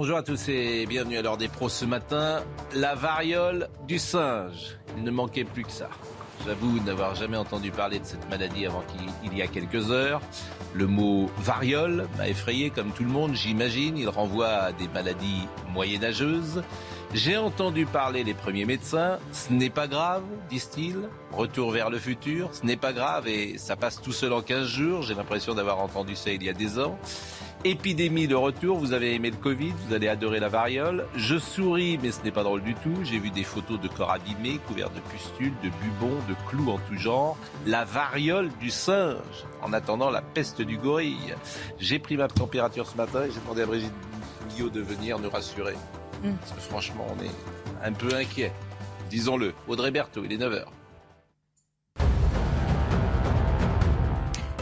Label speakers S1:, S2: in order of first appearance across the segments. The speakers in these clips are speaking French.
S1: Bonjour à tous et bienvenue à l'heure des pros ce matin. La variole du singe. Il ne manquait plus que ça. J'avoue n'avoir jamais entendu parler de cette maladie avant qu'il y a quelques heures. Le mot variole m'a effrayé comme tout le monde, j'imagine. Il renvoie à des maladies moyenâgeuses. J'ai entendu parler les premiers médecins. Ce n'est pas grave, disent-ils. Retour vers le futur. Ce n'est pas grave et ça passe tout seul en 15 jours. J'ai l'impression d'avoir entendu ça il y a des ans. Épidémie de retour, vous avez aimé le Covid, vous allez adorer la variole. Je souris, mais ce n'est pas drôle du tout. J'ai vu des photos de corps abîmés, couverts de pustules, de bubons, de clous en tout genre. La variole du singe, en attendant la peste du gorille. J'ai pris ma température ce matin et j'ai demandé à Brigitte Guillot de venir nous rassurer.
S2: Mm.
S1: Parce que franchement, on est un peu inquiet. Disons-le. Audrey Berthaud, il est 9h.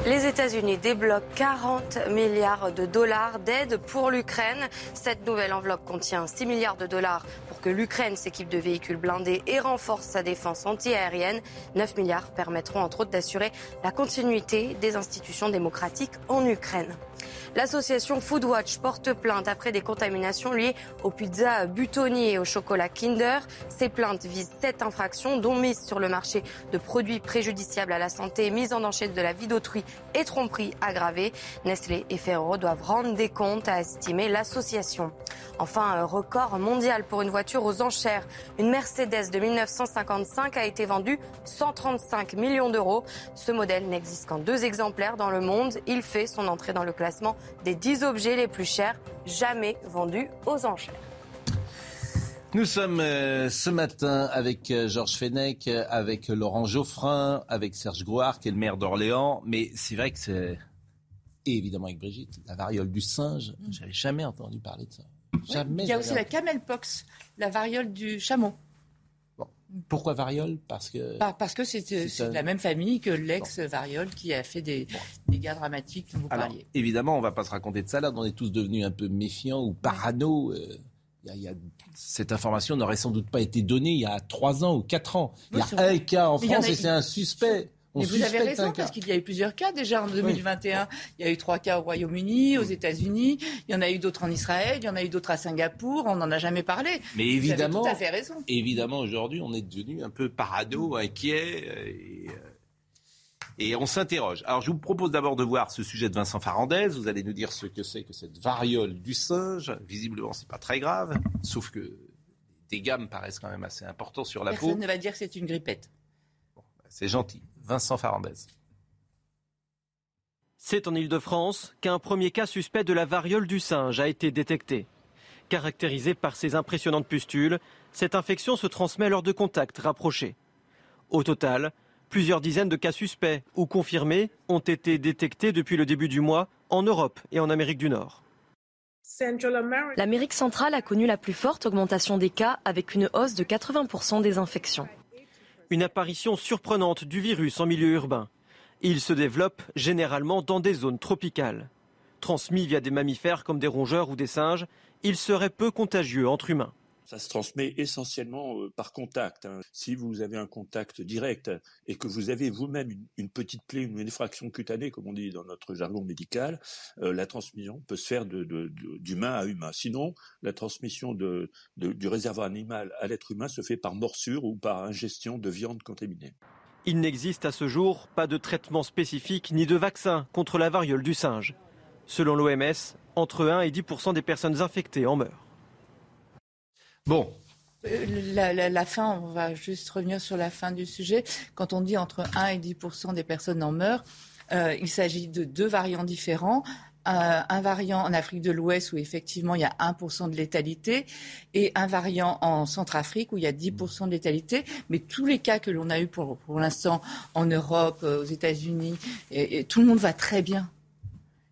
S2: Les États-Unis débloquent 40 milliards de dollars d'aide pour l'Ukraine. Cette nouvelle enveloppe contient 6 milliards de dollars pour que l'Ukraine s'équipe de véhicules blindés et renforce sa défense antiaérienne. 9 milliards permettront entre autres d'assurer la continuité des institutions démocratiques en Ukraine. L'association Foodwatch porte plainte après des contaminations liées aux pizzas Butoni et au chocolat Kinder. Ces plaintes visent sept infractions, dont mise sur le marché de produits préjudiciables à la santé, mise en danger de la vie d'autrui et tromperie aggravée. Nestlé et Ferrero doivent rendre des comptes, a estimé l'association. Enfin, un record mondial pour une voiture aux enchères. Une Mercedes de 1955 a été vendue 135 millions d'euros. Ce modèle n'existe qu'en deux exemplaires dans le monde. Il fait son entrée dans le classement des 10 objets les plus chers jamais vendus aux enchères.
S1: Nous sommes euh, ce matin avec euh, Georges Fenech, euh, avec Laurent Geoffrin, avec Serge Grouard, qui est le maire d'Orléans. Mais c'est vrai que c'est. Et évidemment avec Brigitte, la variole du singe. J'avais jamais entendu parler de ça. Jamais.
S3: Il y a aussi la camelpox, la variole du chameau.
S1: Pourquoi variole? Parce que.
S3: Pas- Parce que c'est
S1: c'est un-
S3: de la même famille que l'ex-variole qui a fait des dégâts dramatiques dont vous
S1: Alors,
S3: parliez.
S1: évidemment, on va pas se raconter de salade. On est tous devenus un peu méfiants ou parano. euh, y a- il y a- cette information n'aurait sans doute pas été donnée il y a trois ans ou quatre ans. Il y a un cas en France
S3: a-
S1: et c'est un suspect. On
S3: Mais vous avez raison, parce qu'il y a eu plusieurs cas déjà en 2021. Il y a eu trois cas au Royaume-Uni, aux États-Unis, il y en a eu d'autres en Israël, il y en a eu d'autres à Singapour, on n'en a jamais parlé.
S1: Mais
S3: Vous avez
S1: évidemment,
S3: tout à fait raison.
S1: évidemment aujourd'hui, on est devenu un peu parano, inquiet. euh, Et, euh, et on s'interroge. Alors, je vous propose d'abord de voir ce sujet de Vincent Farandez. Vous allez nous dire ce que c'est que cette variole du singe. Visiblement, c'est pas très grave, sauf que des dégâts me paraissent quand même assez importants sur la
S3: Personne
S1: peau.
S3: ne va dire que c'est une grippette.
S1: C'est gentil. Vincent Farandez.
S4: C'est en Ile-de-France qu'un premier cas suspect de la variole du singe a été détecté. Caractérisé par ses impressionnantes pustules, cette infection se transmet lors de contacts rapprochés. Au total, plusieurs dizaines de cas suspects ou confirmés ont été détectés depuis le début du mois en Europe et en Amérique du Nord.
S5: L'Amérique centrale a connu la plus forte augmentation des cas avec une hausse de 80% des infections.
S4: Une apparition surprenante du virus en milieu urbain. Il se développe généralement dans des zones tropicales. Transmis via des mammifères comme des rongeurs ou des singes, il serait peu contagieux entre humains.
S6: Ça se transmet essentiellement euh, par contact. hein. Si vous avez un contact direct et que vous avez vous-même une, petite plaie, une effraction cutanée, comme on dit dans notre jargon médical, euh, la transmission peut se faire d'humain à humain. Sinon, la transmission du réservoir animal à l'être humain se fait par morsure ou par ingestion de viande contaminée.
S4: Il n'existe à ce jour pas de traitement spécifique ni de vaccin contre la variole du singe. Selon l'OMS, entre 1 et 10 des personnes infectées en meurent.
S1: Bon,
S3: Euh, La, la- la fin, on va juste revenir sur la fin du sujet. Quand on dit entre 1 et 10 des personnes en meurent, euh, il s'agit de deux variants différents. Un, un variant en Afrique de l'Ouest où effectivement il y a 1% de létalité et un variant en Centrafrique où il y a 10% de létalité. Mais tous les cas que l'on a eu pour, pour l'instant en Europe, euh, aux États-Unis, et, et tout le monde va très bien.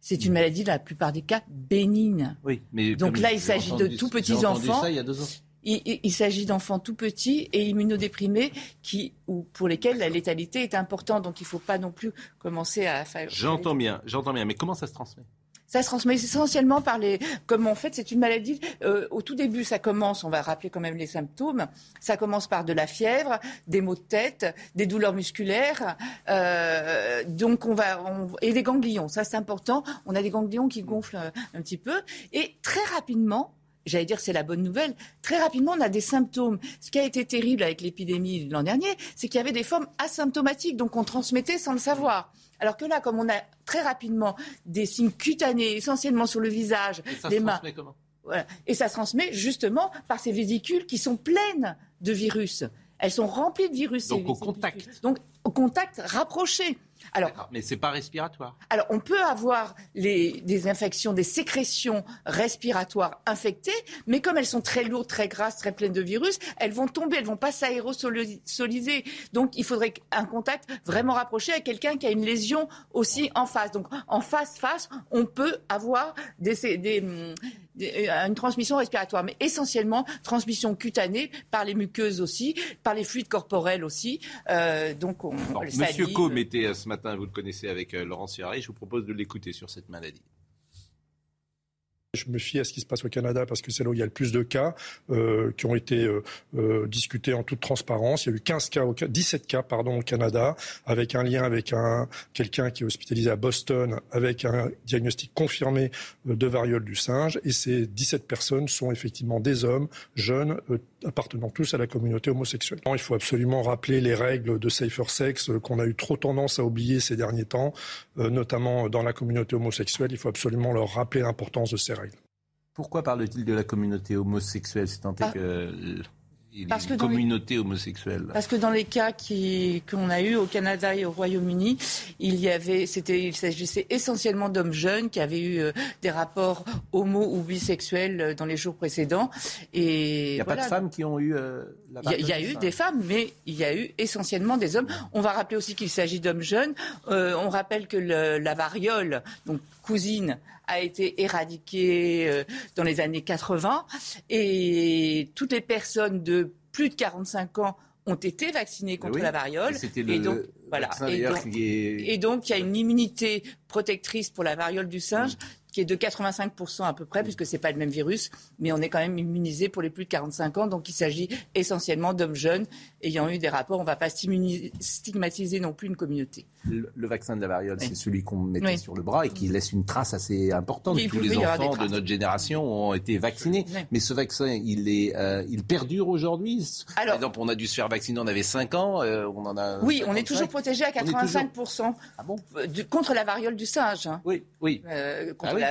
S3: c'est une maladie, dans la plupart des cas, bénigne.
S1: Oui, mais
S3: Donc là, il s'agit de tout petits enfants.
S1: Ça il y a deux ans.
S3: Il, s'agit d'enfants tout petits et immunodéprimés qui, ou pour lesquels la létalité est importante. Donc il ne faut pas non plus commencer à faire.
S1: J'entends bien, j'entends bien. Mais comment ça se transmet?
S3: Ça se transmet essentiellement par les. Comme en fait, c'est une maladie. Euh, au tout début, ça commence. On va rappeler quand même les symptômes. Ça commence par de la fièvre, des maux de tête, des douleurs musculaires. Euh, donc on va et des ganglions. Ça c'est important. On a des ganglions qui gonflent un, un petit peu et très rapidement. J'allais dire c'est la bonne nouvelle. Très rapidement, on a des symptômes. Ce qui a été terrible avec l'épidémie l'an dernier, c'est qu'il y avait des formes asymptomatiques, donc on transmettait sans le savoir. Alors que là, comme on a très rapidement des signes cutanés, essentiellement sur le visage, les mains. Comment? Et ça se transmet justement par ces vésicules qui sont pleines de virus. Elles sont remplies de virus.
S1: Donc au contact.
S3: Donc au contact rapproché.
S1: Alors, mais c'est pas respiratoire.
S3: Alors, on peut avoir des infections, des sécrétions respiratoires infectées, mais comme elles sont très lourdes, très grasses, très pleines de virus, elles vont tomber, elles vont pas s'aérosoliser. Donc, il faudrait un contact vraiment rapproché avec quelqu'un qui a une lésion aussi en face. Donc, en face-face, on peut avoir des, une transmission respiratoire, mais essentiellement transmission cutanée par les muqueuses aussi, par les fluides corporels aussi. Euh, donc, on,
S1: Monsieur Co était ce matin, vous le connaissez avec euh, Laurent Sierra, je vous propose de l'écouter sur cette maladie.
S7: Je me fie à ce qui se passe au Canada parce que c'est là où il y a le plus de cas euh, qui ont été euh, euh, discutés en toute transparence. Il y a eu 15 cas, 17 cas pardon, au Canada, avec un lien avec un, quelqu'un qui est hospitalisé à Boston avec un diagnostic confirmé de variole du singe. Et ces 17 personnes sont effectivement des hommes jeunes appartenant tous à la communauté homosexuelle. Il faut absolument rappeler les règles de safer sex qu'on a eu trop tendance à oublier ces derniers temps, notamment dans la communauté homosexuelle. Il faut absolument leur rappeler l'importance de ces règles.
S1: Pourquoi parle-t-il de la communauté homosexuelle? C'est tant ah. que parce que communauté homosexuelle.
S3: Parce que dans les cas qu'on a eu au Canada et au Royaume-Uni, il y avait, c'était, il s'agissait essentiellement d'hommes jeunes qui avaient eu euh, des rapports homo ou bisexuels euh, dans les jours précédents.
S1: Et il n'y a pas de femmes qui ont eu
S3: euh, la Il y a, eu des femmes, mais il y a eu essentiellement des hommes. On va rappeler aussi qu'il s'agit d'hommes jeunes. on rappelle que la variole, donc cousine, a été éradiquée euh, dans les années 80 et toutes les personnes de plus de 45 ans ont été vaccinées contre la variole.
S1: Et donc, voilà.
S3: Et donc, il y a une immunité protectrice pour la variole du singe. Qui est de 85% à peu près, puisque ce n'est pas le même virus, mais on est quand même immunisé pour les plus de 45 ans. Donc il s'agit essentiellement d'hommes jeunes ayant eu des rapports. On ne va pas stigmatiser non plus une communauté
S1: le, vaccin de la variole, c'est celui qu'on mettait sur le bras et qui laisse une trace assez importante. Tous les enfants de notre génération ont été vaccinés. Mais ce vaccin, il, est, euh, il perdure aujourd'hui Par exemple, on a dû se faire vacciner, on avait 5 ans, euh, on en a...
S3: Oui, on est toujours protégé à 85% ah bon? contre la variole du singe. Hein.
S1: Oui, oui.
S3: Euh, contre ah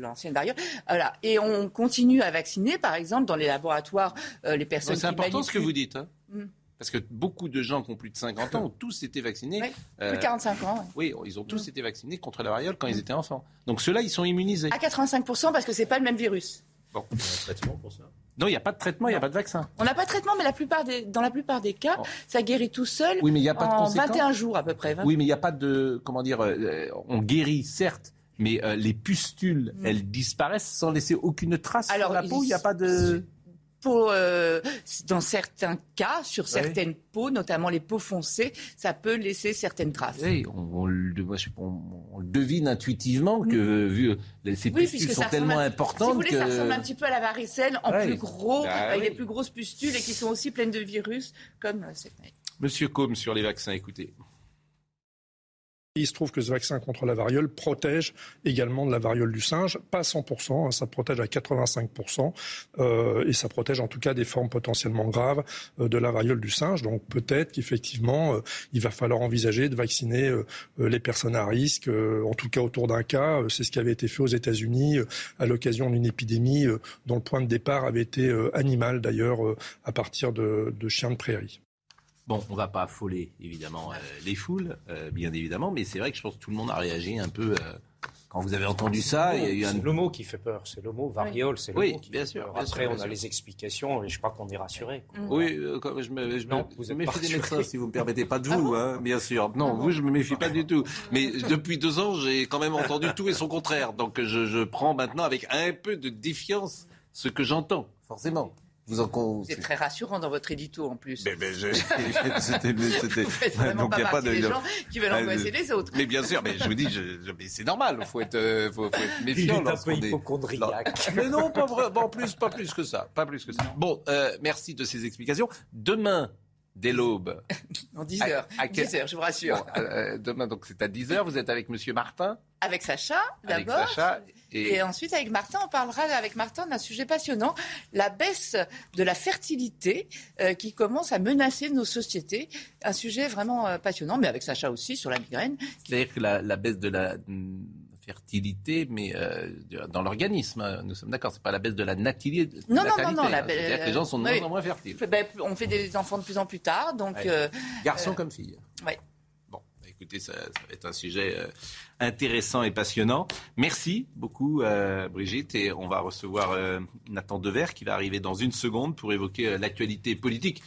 S3: l'ancienne variole. Voilà. Et on continue à vacciner, par exemple, dans les laboratoires, les personnes
S1: C'est important ce que vous dites. Hein. Mm. Parce que beaucoup de gens qui ont plus de 50 ans ont tous été vaccinés.
S3: Oui, plus de 45 ans.
S1: Oui, ils ont tous mm. été vaccinés contre la variole quand ils étaient enfants. Donc ceux-là, ils sont immunisés.
S3: À 85% parce que c'est pas le même virus.
S1: Bon, il y a un traitement pour ça. Non, il n'y a pas de traitement, il n'y a pas de vaccin.
S3: On n'a pas de traitement, mais la plupart des, dans la plupart des cas, ça guérit tout seul
S1: oui, mais y a pas
S3: en 21 jours à peu près.
S1: Oui, mais il n'y a pas de... Comment dire euh, On guérit, certes, mais euh, les pustules, mm. elles disparaissent sans laisser aucune trace Alors, sur la peau. Il n'y a pas de
S3: pour, euh, dans certains cas, sur certaines peaux, notamment les peaux foncées, ça peut laisser certaines traces.
S1: Oui, on, le devine intuitivement que mm. vu ces pustules sont tellement importantes. Si vous
S3: voulez, ça ressemble un petit peu à la varicelle en plus gros, bah avec les plus grosses pustules et qui sont aussi pleines de virus, comme cette.
S1: Monsieur Combe sur les vaccins, écoutez.
S7: Il se trouve que ce vaccin contre la variole protège également de la variole du singe, pas 100%, hein, ça protège à 85%, euh, et ça protège en tout cas des formes potentiellement graves euh, de la variole du singe. Donc peut-être qu'effectivement, euh, il va falloir envisager de vacciner les personnes à risque, en tout cas autour d'un cas. C'est ce qui avait été fait aux États-Unis à l'occasion d'une épidémie dont le point de départ avait été animal d'ailleurs, à partir de chiens de prairie.
S1: Bon, on va pas affoler évidemment euh, les foules, euh, bien évidemment, mais c'est vrai que je pense que tout le monde a réagi un peu, euh, Quand vous avez entendu ça, il y a eu un...
S8: C'est le mot qui fait peur, c'est le mot variole, c'est le
S1: Oui,
S8: mot qui
S1: bien
S8: fait
S1: sûr,
S8: peur.
S1: bien
S8: Après,
S1: sûr,
S8: on a
S1: sûr.
S8: les explications et je crois qu'on est rassuré. quoi.
S1: Oui, je me, je me-
S8: Non, vous
S1: je
S8: êtes
S1: me
S8: pas
S1: méfie des médecins, si vous me permettez. Pas de vous, hein, bien sûr. Non, vous, je me méfie pas du tout. Mais depuis deux ans, j'ai quand même entendu tout et son contraire. Donc je, je prends maintenant avec un peu de défiance ce que j'entends, forcément. Vous en con...
S3: C'est très rassurant dans votre édito en plus.
S1: Mais, mais je- c'était, c'était-
S3: Vous faites vraiment
S1: donc,
S3: pas
S1: il y a
S3: partie
S1: de-
S3: des gens qui veulent
S1: Ah,
S3: angoisser
S1: je-
S3: les autres.
S1: Mais bien sûr, mais je vous dis, je, je- mais c'est normal. Il faut être, euh, faut, faut être
S8: Il
S1: méfiant
S8: est un peu
S1: est. Mais non, pas vraiment, plus, pas plus que ça, pas plus que ça. Bon, euh, merci de ces explications. Demain, dès l'aube.
S3: En 10 heures.
S1: À- à
S3: 10 heures, je vous rassure.
S1: Bon, euh, demain, donc c'est à 10h, vous êtes avec Monsieur Martin,
S3: Avec Sacha, d'abord.
S1: Et,
S3: Et ensuite, avec Martin, on parlera avec Martin d'un sujet passionnant, la baisse de la fertilité euh, qui commence à menacer nos sociétés. Un sujet vraiment euh, passionnant, mais avec Sacha aussi sur la migraine.
S1: c'est-à-dire que la, la baisse de la fertilité, mais euh, dans l'organisme, hein, nous sommes d'accord, c'est pas la baisse de la nativité. de
S3: Non, non,
S1: natalité,
S3: non, non,
S1: hein. C'est-à-dire que les gens sont de
S3: oui.
S1: moins en moins fertiles,
S3: Ben, on fait des enfants de plus en plus tard, donc
S1: Ouais.
S3: euh,
S1: garçons
S3: Euh,
S1: comme filles.
S3: ouais.
S1: Bon, bah, écoutez, ça, ça va être un sujet euh, intéressant et passionnant. Merci beaucoup, euh, Brigitte. Et on va recevoir euh, Nathan Dever qui va arriver dans une seconde pour évoquer euh, l'actualité politique.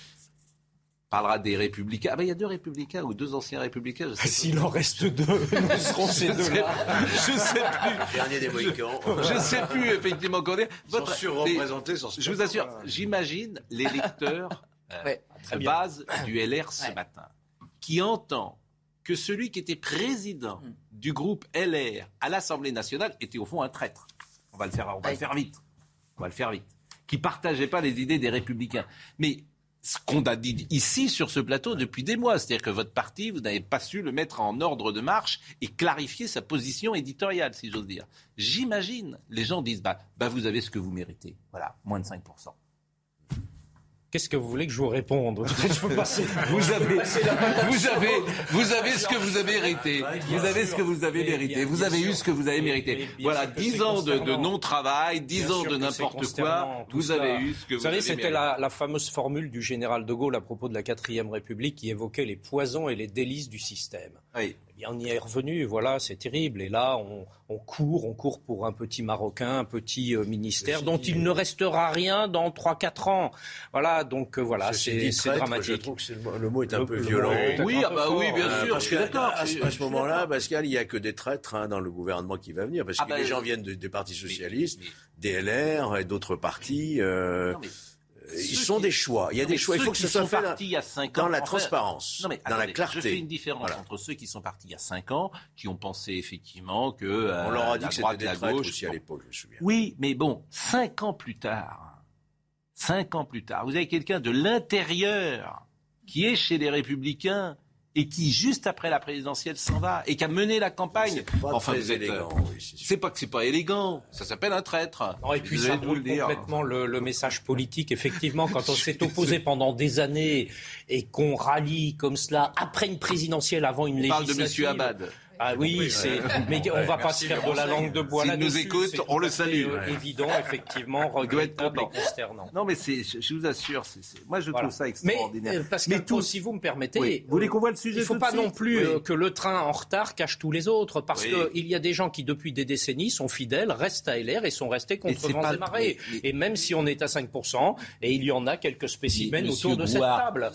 S1: Parlera des républicains. Ah ben il y a deux républicains ou deux anciens républicains. Je sais pas.
S8: S'il en reste deux, nous serons ces deux-là.
S1: je sais plus.
S9: Dernier des Mohicans.
S1: Je sais plus effectivement qu'on est.
S9: Ils sont
S1: Votre-
S9: surreprésentés sur ce
S1: Je vous assure, j'imagine les lecteurs euh,
S3: Ouais.
S1: de
S8: bien.
S1: base du LR ce
S3: Ouais.
S1: matin qui entend que celui qui était président
S3: Mm.
S1: du groupe LR à l'Assemblée nationale était au fond un traître. On va le faire, on va
S3: Ouais.
S1: le faire vite. On va le faire vite. Qui partageait pas les idées des républicains. Mais ce qu'on a dit ici sur ce plateau depuis des mois, c'est-à-dire que votre parti, vous n'avez pas su le mettre en ordre de marche et clarifier sa position éditoriale, si j'ose dire. J'imagine, les gens disent, bah, bah vous avez ce que vous méritez. Voilà, moins de 5%.
S8: Qu'est-ce que vous voulez que je vous réponde Je peux passer.
S1: Vous avez, vous avez, vous avez ce que vous avez mérité. Vous avez ce que vous avez mérité. Vous avez eu ce que vous avez mérité. Voilà,
S8: sûr que
S1: 10
S8: c'est
S1: ans de, non-travail, 10
S8: Bien
S1: ans de n'importe quoi. Vous avez eu ce que vous,
S8: Vous savez,
S1: avez
S8: c'était
S1: mérité.
S8: la, la fameuse formule du général de Gaulle à propos de la quatrième République qui évoquait les poisons et les délices du système.
S1: Oui.
S8: Bien, on y est revenu, voilà, c'est terrible. Et là, on, on court, on court pour un petit Marocain, un petit euh, ministère dont il ne restera rien dans 3-4 ans. Voilà, donc euh, voilà, c'est dramatique.
S9: Je trouve que le mot- le mot est un
S8: Le-
S9: peu violent.
S8: est
S1: Oui, ah bah oui, bien
S9: Euh,
S1: sûr,
S9: parce
S1: je suis
S9: que
S1: d'accord.
S9: à, ce moment-là. Pascal, il n'y a que des traîtres hein, dans le gouvernement qui va venir, parce
S1: Ah
S9: que
S1: bah,
S9: les gens
S1: euh,
S9: viennent de- des partis
S1: mais-
S9: socialistes,
S1: mais-
S9: des LR et d'autres partis. euh,
S1: Non, mais
S9: ils sont
S1: qui-
S9: des choix. Il y a
S1: non,
S9: des choix. Il faut que ce soit fait
S1: partis il y a 5 ans.
S9: dans la transparence,
S1: Non, mais
S9: dans la clarté.
S1: Je fais une différence
S9: Voilà.
S1: entre ceux qui sont partis il y a 5 ans, qui ont pensé effectivement que euh,
S9: On leur a dit que c'était des
S1: la gauche.
S9: aussi à l'époque, je me souviens.
S1: Oui, mais bon, 5 ans plus tard, 5 ans plus tard, vous avez quelqu'un de l'intérieur qui est chez les Républicains et qui, juste après la présidentielle, s'en va et qui a mené la campagne.
S9: Pas
S1: Enfin, vous êtes, euh,
S9: oui, c'est
S1: pas que c'est pas élégant, ça s'appelle un traître.
S8: Non, et puis ça brûle complètement le, le message politique. Effectivement, quand on s'est opposé pendant des années et qu'on rallie comme cela après une présidentielle, avant une
S1: On parle de
S8: législative.
S1: Monsieur Abad.
S8: Ah oui, c'est. Mais on va pas se faire de la langue de bois
S1: S'il
S8: là-dessus.
S1: nous écoute, on
S8: tout
S1: le salue.
S8: euh, Évident, effectivement, regrettable et consternant.
S1: Non, mais c'est, je, vous assure, c'est, c'est- moi je
S8: Voilà.
S1: trouve ça extraordinaire.
S8: euh,
S1: Mais tout-
S8: Pau, si vous me permettez,
S1: Oui. Vous voulez qu'on voit le sujet
S8: il ne faut
S1: tout
S8: pas
S1: de
S8: non plus
S1: Oui.
S8: euh, que le train en retard cache tous les autres, parce
S1: Oui.
S8: qu'il y a des gens qui, depuis des décennies, sont fidèles, restent à LR et sont restés contre vents et marées. Et même si on est à 5%, et il y en a quelques spécimens autour de cette table.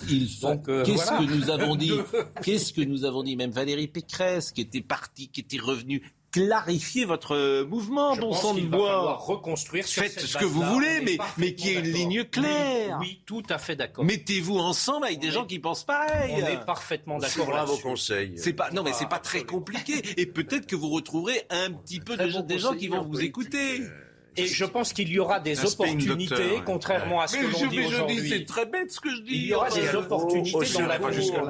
S8: euh,
S1: qu'est-ce que nous avons dit Qu'est-ce que nous avons dit Même Valérie Pécresse, qui était partie, qui était revenue, clarifier votre euh, mouvement,
S8: Je
S1: bon sang de bois.
S8: reconstruire sur
S1: Faites
S8: cette
S1: ce que vous voulez, mais- mais qu'il y ait une ligne claire.
S8: Oui, oui, tout à fait d'accord.
S1: Mettez-vous ensemble avec
S8: On
S1: des
S8: est-
S1: gens qui pensent pareil.
S8: On est parfaitement d'accord
S9: suivra vos conseils.
S1: C'est pas non mais c'est pas très compliqué et peut-être que vous retrouverez un petit peu de
S9: bon
S1: des gens qui vont vous écouter.
S9: euh,
S8: Et je pense qu'il y aura des opportunités,
S1: ouais.
S8: contrairement à ce
S1: Mais
S8: que
S1: je,
S8: l'on dit aujourd'hui.
S1: c'est très bête ce que je dis.
S8: Il y aura des opportunités dans l'avenir.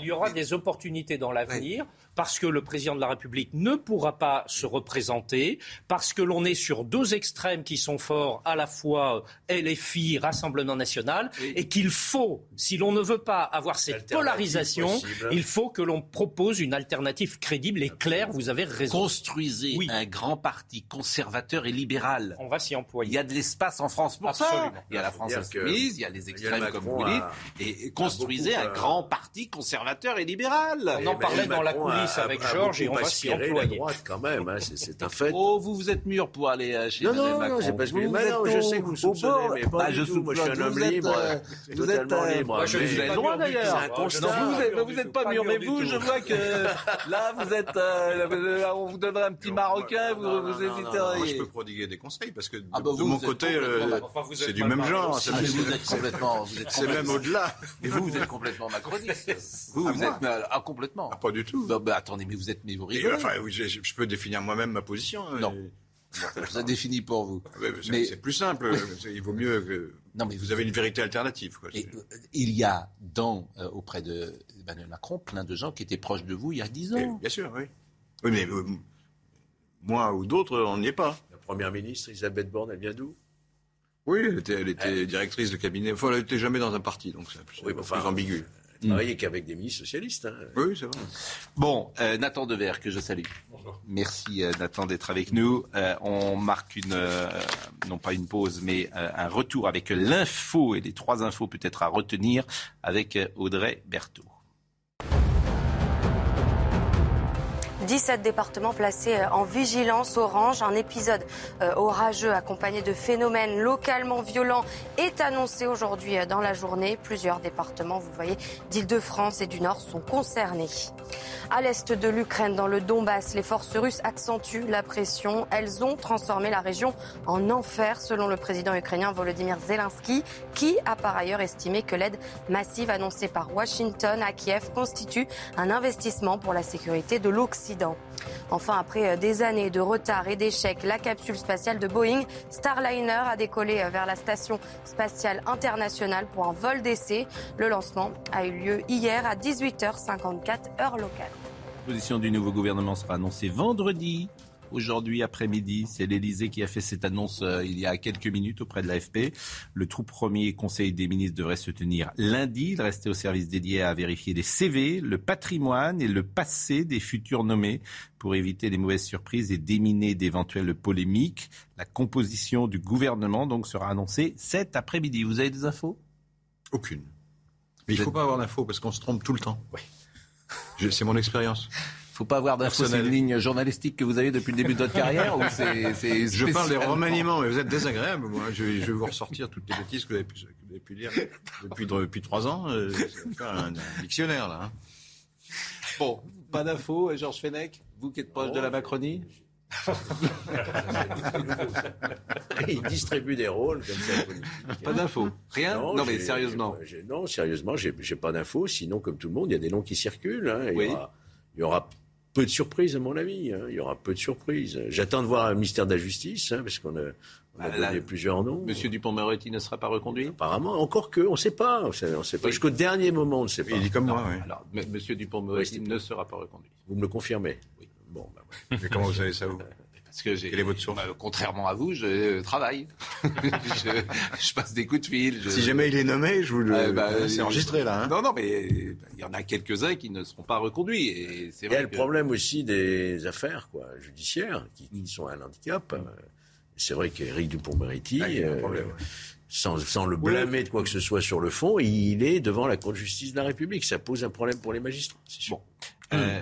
S8: Il y aura des opportunités dans l'avenir parce que le président de la République ne pourra pas se représenter, parce que l'on est sur deux extrêmes qui sont forts, à la fois euh, LFI, Rassemblement national, et qu'il faut, si l'on ne veut pas avoir cette polarisation, il faut que l'on propose une alternative crédible et claire. Vous avez raison.
S1: Construisez un grand parti conservateur et libéral.
S8: On va s'y employer.
S1: Il y a de l'espace en France pour
S8: Absolument. ça.
S1: Il y a la France insoumise, il y a les extrêmes, comme vous dites, et construisez un grand parti conservateur et libéral.
S8: On en parlait dans la cour
S9: 10
S8: avec Georges et on va s'y.
S9: La droite quand même, hein, c'est un fait.
S1: Oh, vous vous êtes mûr pour aller euh, chez
S9: non, non,
S1: Macron.
S9: Non, non,
S1: vous
S9: non, je sais que vous soupçonnez, mais pas
S1: bah, je
S9: tout. Euh, euh, euh, moi, je suis un homme libre,
S1: vous
S9: totalement
S1: êtes,
S9: libre.
S1: je suis le droit d'ailleurs. Vous n'êtes pas mûr, mais vous, je vois que là, vous êtes. On vous donnerait un petit marocain, vous hésiteriez.
S10: Moi, je peux prodiguer des conseils parce que de
S1: ah, bah,
S10: mon côté, c'est du même genre.
S1: Vous êtes complètement.
S10: C'est même au-delà.
S1: Mais vous, vous êtes complètement macroniste.
S10: Ah,
S1: vous,
S10: vous
S1: êtes ah, complètement.
S10: Pas du tout.
S1: Mais attendez, mais vous êtes. Mais vous
S10: Et, enfin, je, je peux définir moi-même ma position. hein,
S1: Non.
S10: et-
S1: Ça définit pour vous.
S10: Ah mais c'est
S1: Mais-
S10: c'est plus simple. Il vaut mieux que
S1: Non, mais
S10: vous avez une vérité alternative. Quoi.
S1: Et, euh, il y a dans, euh, auprès de Emmanuel Macron plein de gens qui étaient proches de vous il y a 10
S10: Et
S1: ans.
S10: bien sûr, oui. Oui, mais euh, moi ou d'autres, on n'y est pas.
S9: La première ministre, Elisabeth Borne, elle vient d'où?
S10: Oui, elle était, elle était directrice de cabinet. Enfin, elle n'était jamais dans un parti, donc c'est plus,
S9: Oui,
S10: plus
S9: enfin,
S10: ambigu.
S9: Elle travaillait qu'avec des ministres socialistes. hein.
S10: Oui, c'est vrai.
S1: Bon, euh, Nathan Dever, que je salue. Merci euh, Nathan d'être avec nous. Euh, on marque une, euh, non pas une pause, mais euh, un retour avec l'info et les trois infos peut-être à retenir avec Audrey Berthaud.
S2: 17 départements placés euh, en vigilance orange. Un épisode euh, orageux accompagné de phénomènes localement violents est annoncé aujourd'hui euh, dans la journée. Plusieurs départements, vous voyez, d'Île-de-France et du Nord sont concernés. À l'est de l'Ukraine, dans le Donbass, les forces russes accentuent la pression. Elles ont transformé la région en enfer, selon le président ukrainien Volodymyr Zelensky, qui a par ailleurs estimé que l'aide massive annoncée par Washington à Kiev constitue un investissement pour la sécurité de l'Occident. Enfin, après des années de retard et d'échecs, la capsule spatiale de Boeing Starliner a décollé vers la station spatiale internationale pour un vol d'essai. Le lancement a eu lieu hier à 18h54 heure locale.
S1: La position du nouveau gouvernement sera annoncée vendredi. Aujourd'hui après-midi, c'est l'Elysée qui a fait cette annonce euh, il y a quelques minutes auprès de l'AFP. Le tout premier conseil des ministres devrait se tenir lundi. Il restait au service dédié à vérifier les CV, le patrimoine et le passé des futurs nommés pour éviter les mauvaises surprises et déminer d'éventuelles polémiques. La composition du gouvernement donc sera annoncée cet après-midi. Vous avez des infos?
S10: Aucune. Mais il ne faut pas avoir d'infos parce qu'on se trompe tout le temps. Je- C'est mon expérience.
S1: Faut pas avoir d'infos, c'est une ligne journalistique que vous avez depuis le début de votre carrière ou c'est, c'est
S10: Je parle des remaniements, mais vous êtes désagréable. Moi, je, vais- je vais vous ressortir toutes les bêtises que vous avez pu, que vous avez pu lire depuis, depuis trois ans. Euh, c'est faire un, un dictionnaire, là. hein.
S1: Bon, pas d'infos, Georges Fenech, vous qui êtes proche de la Macronie
S9: Il distribue des rôles comme ça. politique.
S1: Pas d'infos Rien Non, mais sérieusement.
S9: non, sérieusement, j'ai pas d'infos. Sinon, comme tout le monde, il y a des noms qui circulent. hein. Il,
S1: Oui.
S9: y aura, il y aura peu de surprises, à mon avis. hein. Il y aura peu de surprises. J'attends de voir le ministère de la Justice, hein, parce qu'on a, on a
S1: Ah, là,
S9: donné plusieurs noms.
S1: Monsieur Dupont-Moretti ne sera pas reconduit?
S9: Apparemment, encore que, on ne sait pas. On sait, on sait pas.
S1: Oui.
S9: Jusqu'au dernier moment, on ne sait pas.
S10: Il dit comme moi, oui.
S1: Alors, M- Monsieur Dupont-Moretti
S9: Oui,
S1: ne sera pas reconduit.
S9: Vous me le confirmez?
S1: Oui.
S9: Bon, bah, ouais.
S10: Mais comment vous savez ça, vous?
S1: Parce que j'ai,
S10: Quelle est votre source
S1: bah, contrairement à vous, je euh, travaille. je, je passe des coups de fil. je-
S10: Si jamais il est nommé, je vous le.
S1: Euh, bah,
S10: c'est
S1: euh,
S10: enregistré, là. hein.
S1: Non, non, mais euh, il y en a quelques-uns qui ne seront pas reconduits. Et c'est
S9: Il y a le
S1: que-
S9: problème aussi des affaires quoi, judiciaires qui,
S1: Mm.
S9: qui sont un handicap. Euh, C'est vrai qu'Éric Dupont-Moretti,
S10: Ah,
S9: euh,
S10: problème.
S9: sans, sans le blâmer de quoi que ce soit sur le fond, il est devant la Cour de justice de la République. Ça pose un problème pour les magistrats, c'est sûr.
S1: Bon. Euh,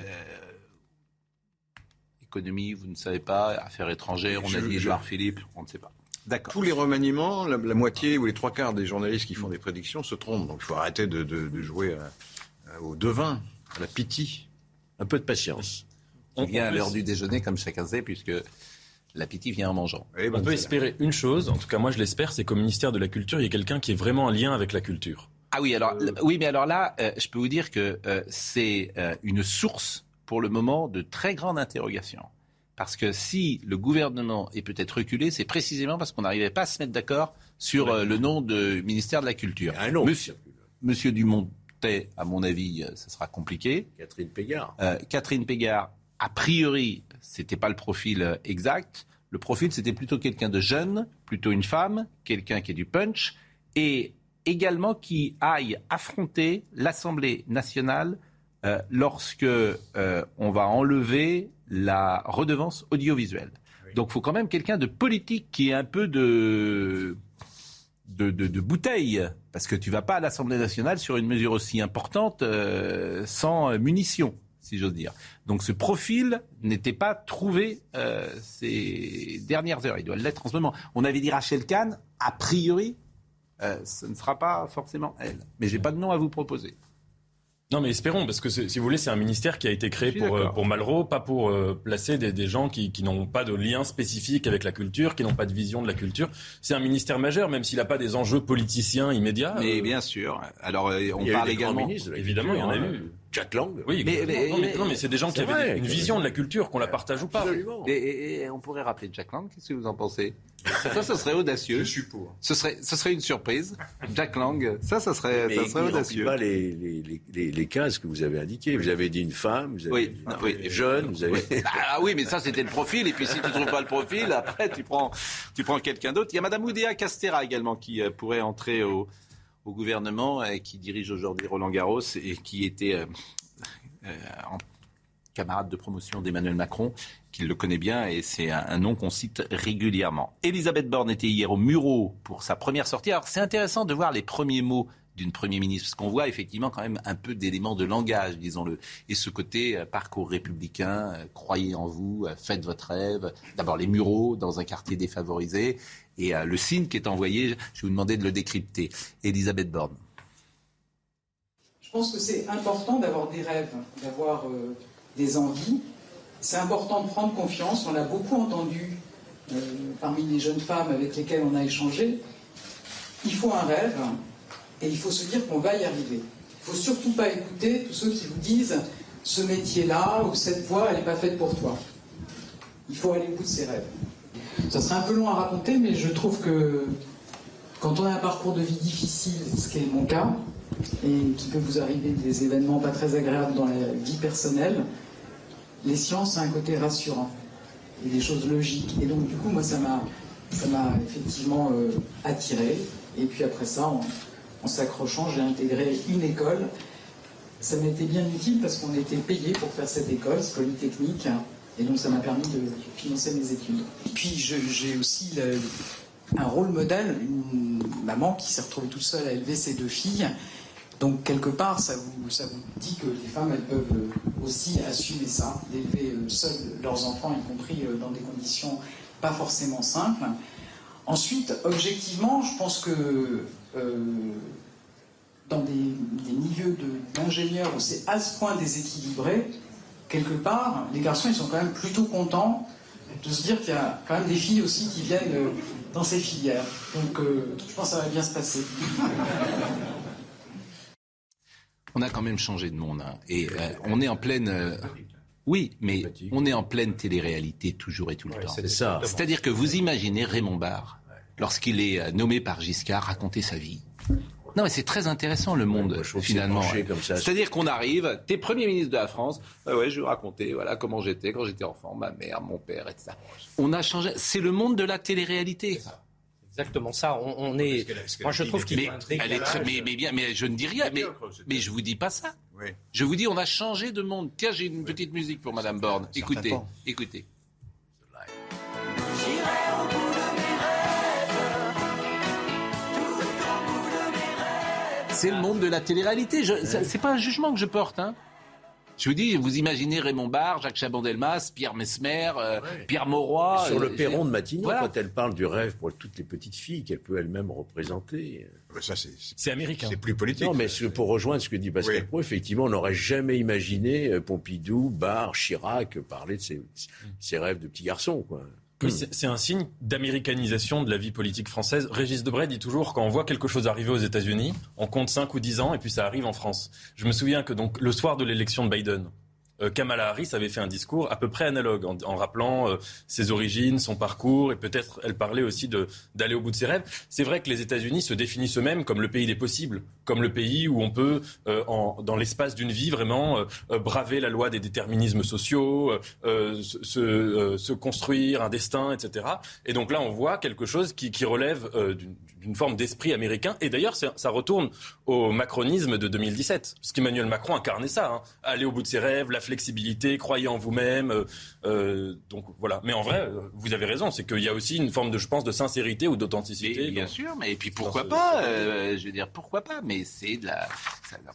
S1: économie, vous ne savez pas. Affaires étrangères, on a dit Édouard Philippe, on ne sait pas. D'accord.
S10: Tous les remaniements, la, la moitié ou les trois quarts des journalistes qui font des prédictions se trompent. Donc il faut arrêter de, de- de jouer à- à- au devin, à la pitié.
S9: Un peu de patience.
S1: On vient à l'heure du déjeuner, comme chacun sait, puisque l'appétit vient en mangeant.
S10: Eh ben,
S11: On peut espérer une chose, en tout cas moi je l'espère, c'est qu'au ministère de la Culture, il y ait quelqu'un qui est vraiment en lien avec la culture.
S1: Ah oui, alors, l- oui, mais alors là, euh, je peux vous dire que euh, c'est euh, une source, pour le moment, de très grande interrogation. Parce que si le gouvernement est peut-être reculé, c'est précisément parce qu'on n'arrivait pas à se mettre d'accord sur euh, le nom de ministère de la Culture.
S9: Un nom.
S1: Monsieur, Monsieur Dumontet, à mon avis, euh, ça sera compliqué.
S9: Catherine Pégard.
S1: Euh, Catherine Pégard, a priori, c'était pas le profil euh, exact. Le profil, c'était plutôt quelqu'un de jeune, plutôt une femme, quelqu'un qui ait du punch, et également qui aille affronter l'Assemblée nationale euh, lorsque euh, on va enlever la redevance audiovisuelle. Donc, il faut quand même quelqu'un de politique qui ait un peu de de, de, de bouteille, parce que tu vas pas à l'Assemblée nationale sur une mesure aussi importante euh, sans munitions. si j'ose dire. Donc ce profil n'était pas trouvé ces dernières heures. Il doit l'être en ce moment. On avait dit Rachel Kahn, a priori, ce ne sera pas forcément elle. Mais j'ai pas de nom à vous proposer.
S11: Non, mais espérons, parce que si vous voulez, c'est un ministère qui a été créé pour, euh, pour Malraux, pas pour euh, placer des, des, gens qui, qui n'ont pas de lien spécifique avec la culture, qui n'ont pas de vision de la culture. C'est un ministère majeur, même s'il n'a pas des enjeux politiciens immédiats.
S1: Mais bien sûr. Alors, on parle également.
S11: Évidemment, il y en a
S9: hein.
S11: eu.
S9: Jack Lang.
S11: Oui,
S1: mais, mais,
S11: non, mais, non, mais c'est des gens qui avaient
S9: vrai,
S11: une vision de la culture, qu'on la partage ou pas.
S1: Et, et, et, on pourrait rappeler Jack Lang. Qu'est-ce que vous en pensez? Ça, ça serait audacieux.
S10: Je suis pour.
S1: Ce serait, ce serait une surprise. Jack Lang, ça, ça serait,
S9: mais
S1: ça serait
S9: il
S1: audacieux.
S9: pas les, les, les, les, cases que vous avez indiquées. Vous avez dit une femme, vous avez
S1: oui,
S9: dit
S1: oui.
S9: jeune, vous avez.
S1: Ah oui, mais ça, c'était le profil. Et puis, si tu trouves pas le profil, après, tu prends, tu prends quelqu'un d'autre. Il y a Madame Oudéa Castera également qui euh, pourrait entrer au, au gouvernement, qui dirige aujourd'hui Roland Garros et qui était euh, euh, camarade de promotion d'Emmanuel Macron, qu'il le connaît bien et c'est un, nom qu'on cite régulièrement. Elisabeth Borne était hier au Muro pour sa première sortie. Alors c'est intéressant de voir les premiers mots d'une Premier ministre, parce qu'on voit effectivement quand même un peu d'éléments de langage, disons-le. Et ce côté euh, parcours républicain, euh, croyez en vous, euh, faites votre rêve. D'abord les Mureaux dans un quartier défavorisé, et le signe qui est envoyé, je vais vous demander de le décrypter. Elisabeth Borne.
S12: Je pense que c'est important d'avoir des rêves, d'avoir des envies. C'est important de prendre confiance. On l'a beaucoup entendu parmi les jeunes femmes avec lesquelles on a échangé. Il faut un rêve et il faut se dire qu'on va y arriver. Il ne faut surtout pas écouter tous ceux qui vous disent ce métier-là ou cette voie, elle n'est pas faite pour toi. Il faut aller au bout de ses rêves. Ça serait un peu long à raconter, mais je trouve que quand on a un parcours de vie difficile, ce qui est mon cas, et qui peut vous arriver des événements pas très agréables dans la vie personnelle, les sciences ont un côté rassurant et des choses logiques. Et donc, du coup, moi, ça m'a, effectivement euh, attiré. Et puis après ça, en, en s'accrochant, j'ai intégré une école. Ça m'était bien utile parce qu'on était payé pour faire cette école, ce polytechnique. Et donc, ça m'a permis de financer mes études. Et puis, j'ai aussi un rôle modèle, une maman qui s'est retrouvée toute seule à élever ses deux filles. Donc, quelque part, ça vous, ça vous dit que les femmes, elles peuvent aussi assumer ça, d'élever seules leurs enfants, y compris dans des conditions pas forcément simples. Ensuite, objectivement, je pense que euh, dans des, des milieux de, d'ingénieurs où c'est à ce point déséquilibré, quelque part, les garçons, ils sont quand même plutôt contents de se dire qu'il y a quand même des filles aussi qui viennent dans ces filières. Donc, euh, je pense que ça va bien se passer.
S1: On a quand même changé de monde. Hein. Et euh, on est en pleine. Euh, oui, mais on est en pleine télé-réalité toujours et tout le
S9: Ouais,
S1: temps.
S9: c'est ça.
S1: C'est-à-dire que vous imaginez Raymond Barre, lorsqu'il est euh, nommé par Giscard, raconter sa vie. Non, mais c'est très intéressant le monde
S9: que
S1: finalement. C'est-à-dire qu'on arrive, t'es premier ministre de la France, ouais, ouais, je vais vous raconter, voilà comment j'étais quand j'étais enfant, ma mère, mon père, etc. On a changé. C'est le monde de la télé-réalité.
S8: Exactement ça. On, on est. Moi, je trouve qu'il
S1: Mais,
S8: y a un
S1: elle est très, mais, mais bien, mais je ne dis rien, mais, mais je vous dis pas ça. Je vous dis, on a changé de monde. Tiens, j'ai une petite musique pour Madame Borne. Écoutez,
S13: temps.
S1: écoutez. C'est le monde de la télé-réalité. C'est pas un jugement que je porte. Hein. Je vous dis, vous imaginez Raymond Barre, Jacques Chaban-Delmas, Pierre Mesmer, euh, Pierre Mauroy.
S9: Sur
S1: euh,
S9: le perron de Matignon,
S1: Voilà.
S9: quand elle parle du rêve pour toutes les petites filles qu'elle peut elle-même représenter.
S10: Ça, c'est,
S11: C'est américain.
S10: c'est plus politique.
S9: Non, mais ce- pour rejoindre ce que dit Pascal
S10: Oui.
S9: Pro, effectivement, on n'aurait jamais imaginé euh, Pompidou, Barre, Chirac parler de ses, ses rêves de petit garçon. Quoi.
S11: Oui, c'est c'est un signe d'américanisation de la vie politique française. Régis Debray dit toujours quand on voit quelque chose arriver aux États-Unis, on compte 5 ou 10 ans et puis ça arrive en France. Je me souviens que donc le soir de l'élection de Biden, euh, Kamala Harris avait fait un discours à peu près analogue en, en rappelant euh, ses origines, son parcours et peut-être elle parlait aussi d'aller au bout de ses rêves. C'est vrai que les États-Unis se définissent eux-mêmes comme le pays des possibles, comme le pays où on peut euh, en, dans l'espace d'une vie vraiment euh, euh, braver la loi des déterminismes sociaux, euh, euh, se, se, construire un destin, etc. Et donc là, on voit quelque chose qui, qui relève d'une forme d'esprit américain. Et d'ailleurs, ça retourne au macronisme de 2017, parce qu'Emmanuel Macron incarnait ça, hein. aller au bout de ses rêves, la flexibilité, croyez en vous-même. Euh, euh, donc voilà. Mais en vrai, vous avez raison, c'est qu'il y a aussi une forme de, je pense, de sincérité ou d'authenticité.
S1: Bien sûr, mais et puis pourquoi pas Je veux dire, pourquoi pas Mais c'est de la,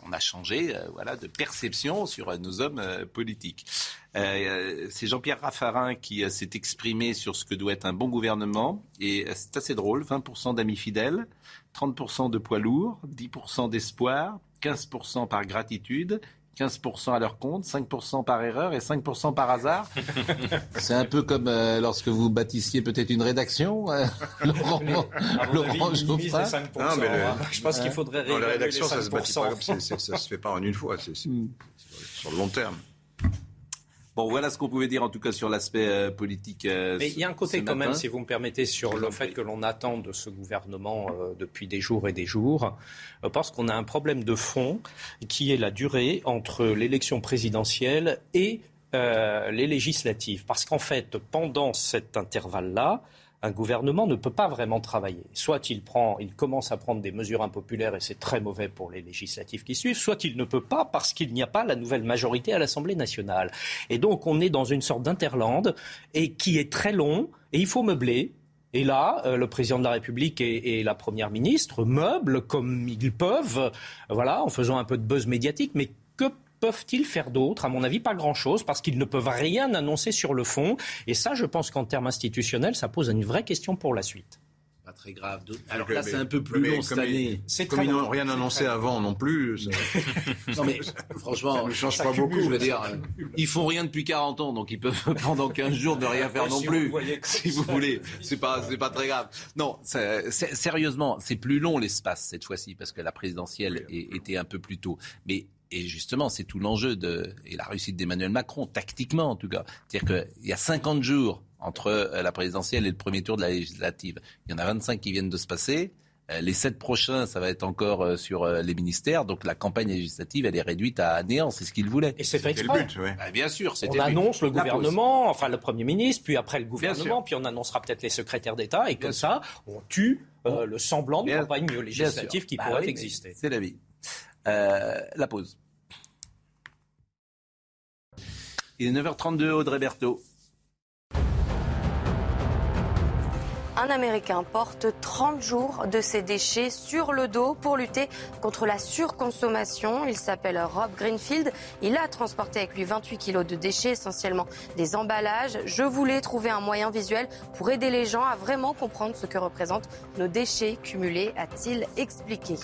S1: on a changé, voilà, de perception sur nos hommes politiques. c'est Jean-Pierre Raffarin qui s'est exprimé sur ce que doit être un bon gouvernement et c'est assez drôle. 20% d'amis fidèles, 30% de poids lourds, 10% d'espoir, 15% par gratitude, 15% à leur compte, 5% par erreur et 5% par hasard. C'est un peu comme euh, lorsque vous bâtissiez peut-être une rédaction, euh, Laurent,
S8: Laurent Geoffrin. Non, mais
S10: je pense qu'il faudrait non, la rédaction, ça se bâtit pas comme ça, ça se fait pas en une fois, c'est hmm. sur le long terme.
S1: Bon, voilà ce qu'on pouvait dire en tout cas sur l'aspect euh, politique. Euh,
S8: Mais il y a un côté quand même, si vous me permettez, sur le fait que l'on attend de ce gouvernement euh, depuis des jours et des jours, parce qu'on a un problème de fond qui est la durée entre l'élection présidentielle et les législatives. Parce qu'en fait, pendant cet intervalle-là, un gouvernement ne peut pas vraiment travailler. Soit il prend, il commence à prendre des mesures impopulaires et c'est très mauvais pour les législatives qui suivent, soit il ne peut pas parce qu'il n'y a pas la nouvelle majorité à l'Assemblée nationale. Et donc on est dans une sorte d'interlande qui est très long et il faut meubler. Et là, euh, le président de la République et, et, la première ministre meublent comme ils peuvent, voilà, en faisant un peu de buzz médiatique, mais que peuvent-ils faire d'autre À mon avis, pas grand-chose, parce qu'ils ne peuvent rien annoncer sur le fond. Et ça, je pense qu'en termes institutionnels, ça pose une vraie question pour la suite
S1: Pas très grave. Alors là, c'est un peu plus long cette année.
S10: Comme ils n'ont rien annoncé avant non plus.
S1: non mais franchement,
S10: ça ne change pas beaucoup. Je
S1: veux dire, ils font rien depuis 40 ans, donc ils peuvent pendant 15 jours ne rien faire non plus. si vous voulez, c'est pas c'est pas très grave. Non, sérieusement, c'est plus long l'espace cette fois-ci parce que la présidentielle était un peu plus tôt. Mais et justement, c'est tout l'enjeu de et la réussite d'Emmanuel Macron, tactiquement en tout cas. C'est-à-dire qu'il y a 50 jours entre euh, la présidentielle et le premier tour de la législative. Il y en a 25 qui viennent de se passer. Euh, les sept prochains, ça va être encore euh, sur les ministères. Donc la campagne législative, elle est réduite à néant. C'est ce qu'il voulait.
S8: Et c'est fait exprès.
S1: Bah, bien sûr.
S8: On annonce le gouvernement, enfin le Premier ministre, puis après le gouvernement, puis on annoncera peut-être les secrétaires d'État. Et comme ça, on tue le semblant de campagne législative qui bah pourrait exister.
S1: C'est la vie. la pause. Il est 9h32, Audrey Berthaud.
S2: Un Américain porte 30 jours de ses déchets sur le dos pour lutter contre la surconsommation. Il s'appelle Rob Greenfield. Il a transporté avec lui 28 kilos de déchets, essentiellement des emballages. Je voulais trouver un moyen visuel pour aider les gens à vraiment comprendre ce que représentent nos déchets cumulés, a-t-il expliqué.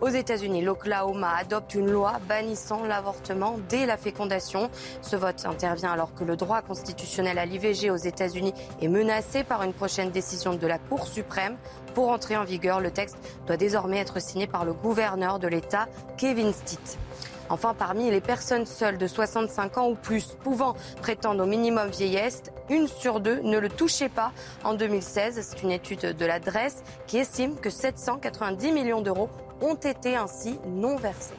S2: Aux États-Unis, l'Oklahoma adopte une loi bannissant l'avortement dès la fécondation. Ce vote intervient alors que le droit constitutionnel à l'IVG aux États-Unis est menacé par une prochaine décision de la Cour suprême. Pour entrer en vigueur, le texte doit désormais être signé par le gouverneur de l'État, Kevin Stitt. Enfin, parmi les personnes seules de 65 ans ou plus pouvant prétendre au minimum vieillesse, une sur deux ne le touchait pas en 2016. C'est une étude de l'adresse qui estime que 790 millions d'euros ont été ainsi non versés.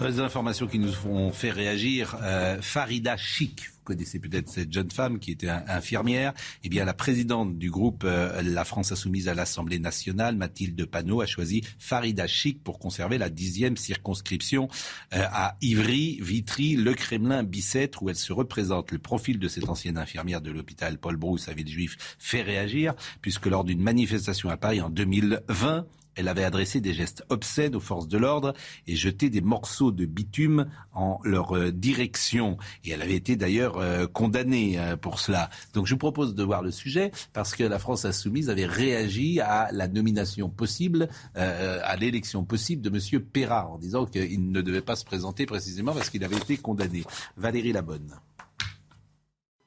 S1: Des informations qui nous font fait réagir. Euh, Farida Chic, connaissez peut-être cette jeune femme qui était infirmière. Eh bien, la présidente du groupe euh, La France Insoumise à l'Assemblée nationale, Mathilde Panot, a choisi Farida Chic pour conserver la dixième circonscription euh, à Ivry, Vitry, Le Kremlin, Bicêtre, où elle se représente. Le profil de cette ancienne infirmière de l'hôpital Paul Brousse à Villejuif fait réagir, puisque lors d'une manifestation à Paris en 2020, elle avait adressé des gestes obscènes aux forces de l'ordre et jeté des morceaux de bitume en leur euh, direction. Et elle avait été d'ailleurs euh, condamnée euh, pour cela. Donc je vous propose de voir le sujet parce que la France insoumise avait réagi à la nomination possible, à l'élection possible de M. Perra en disant qu'il ne devait pas se présenter précisément parce qu'il avait été condamné. Valérie Labonne.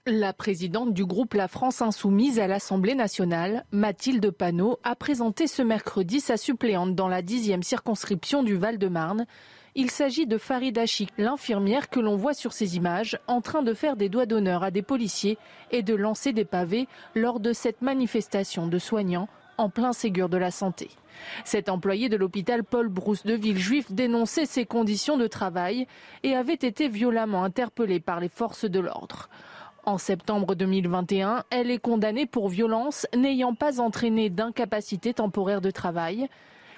S13: La présidente du groupe La France Insoumise à l'Assemblée nationale, Mathilde Panot, a présenté ce mercredi sa suppléante dans la dixième circonscription du Val-de-Marne. Il s'agit de Farida Chik, l'infirmière que l'on voit sur ces images, en train de faire des doigts d'honneur à des policiers et de lancer des pavés lors de cette manifestation de soignants en plein Ségur de la santé. Cet employé de l'hôpital Paul Brousse de Villejuif dénonçait ses conditions de travail et avait été violemment interpellé par les forces de l'ordre. En septembre 2021, elle est condamnée pour violence n'ayant pas entraîné d'incapacité temporaire de travail.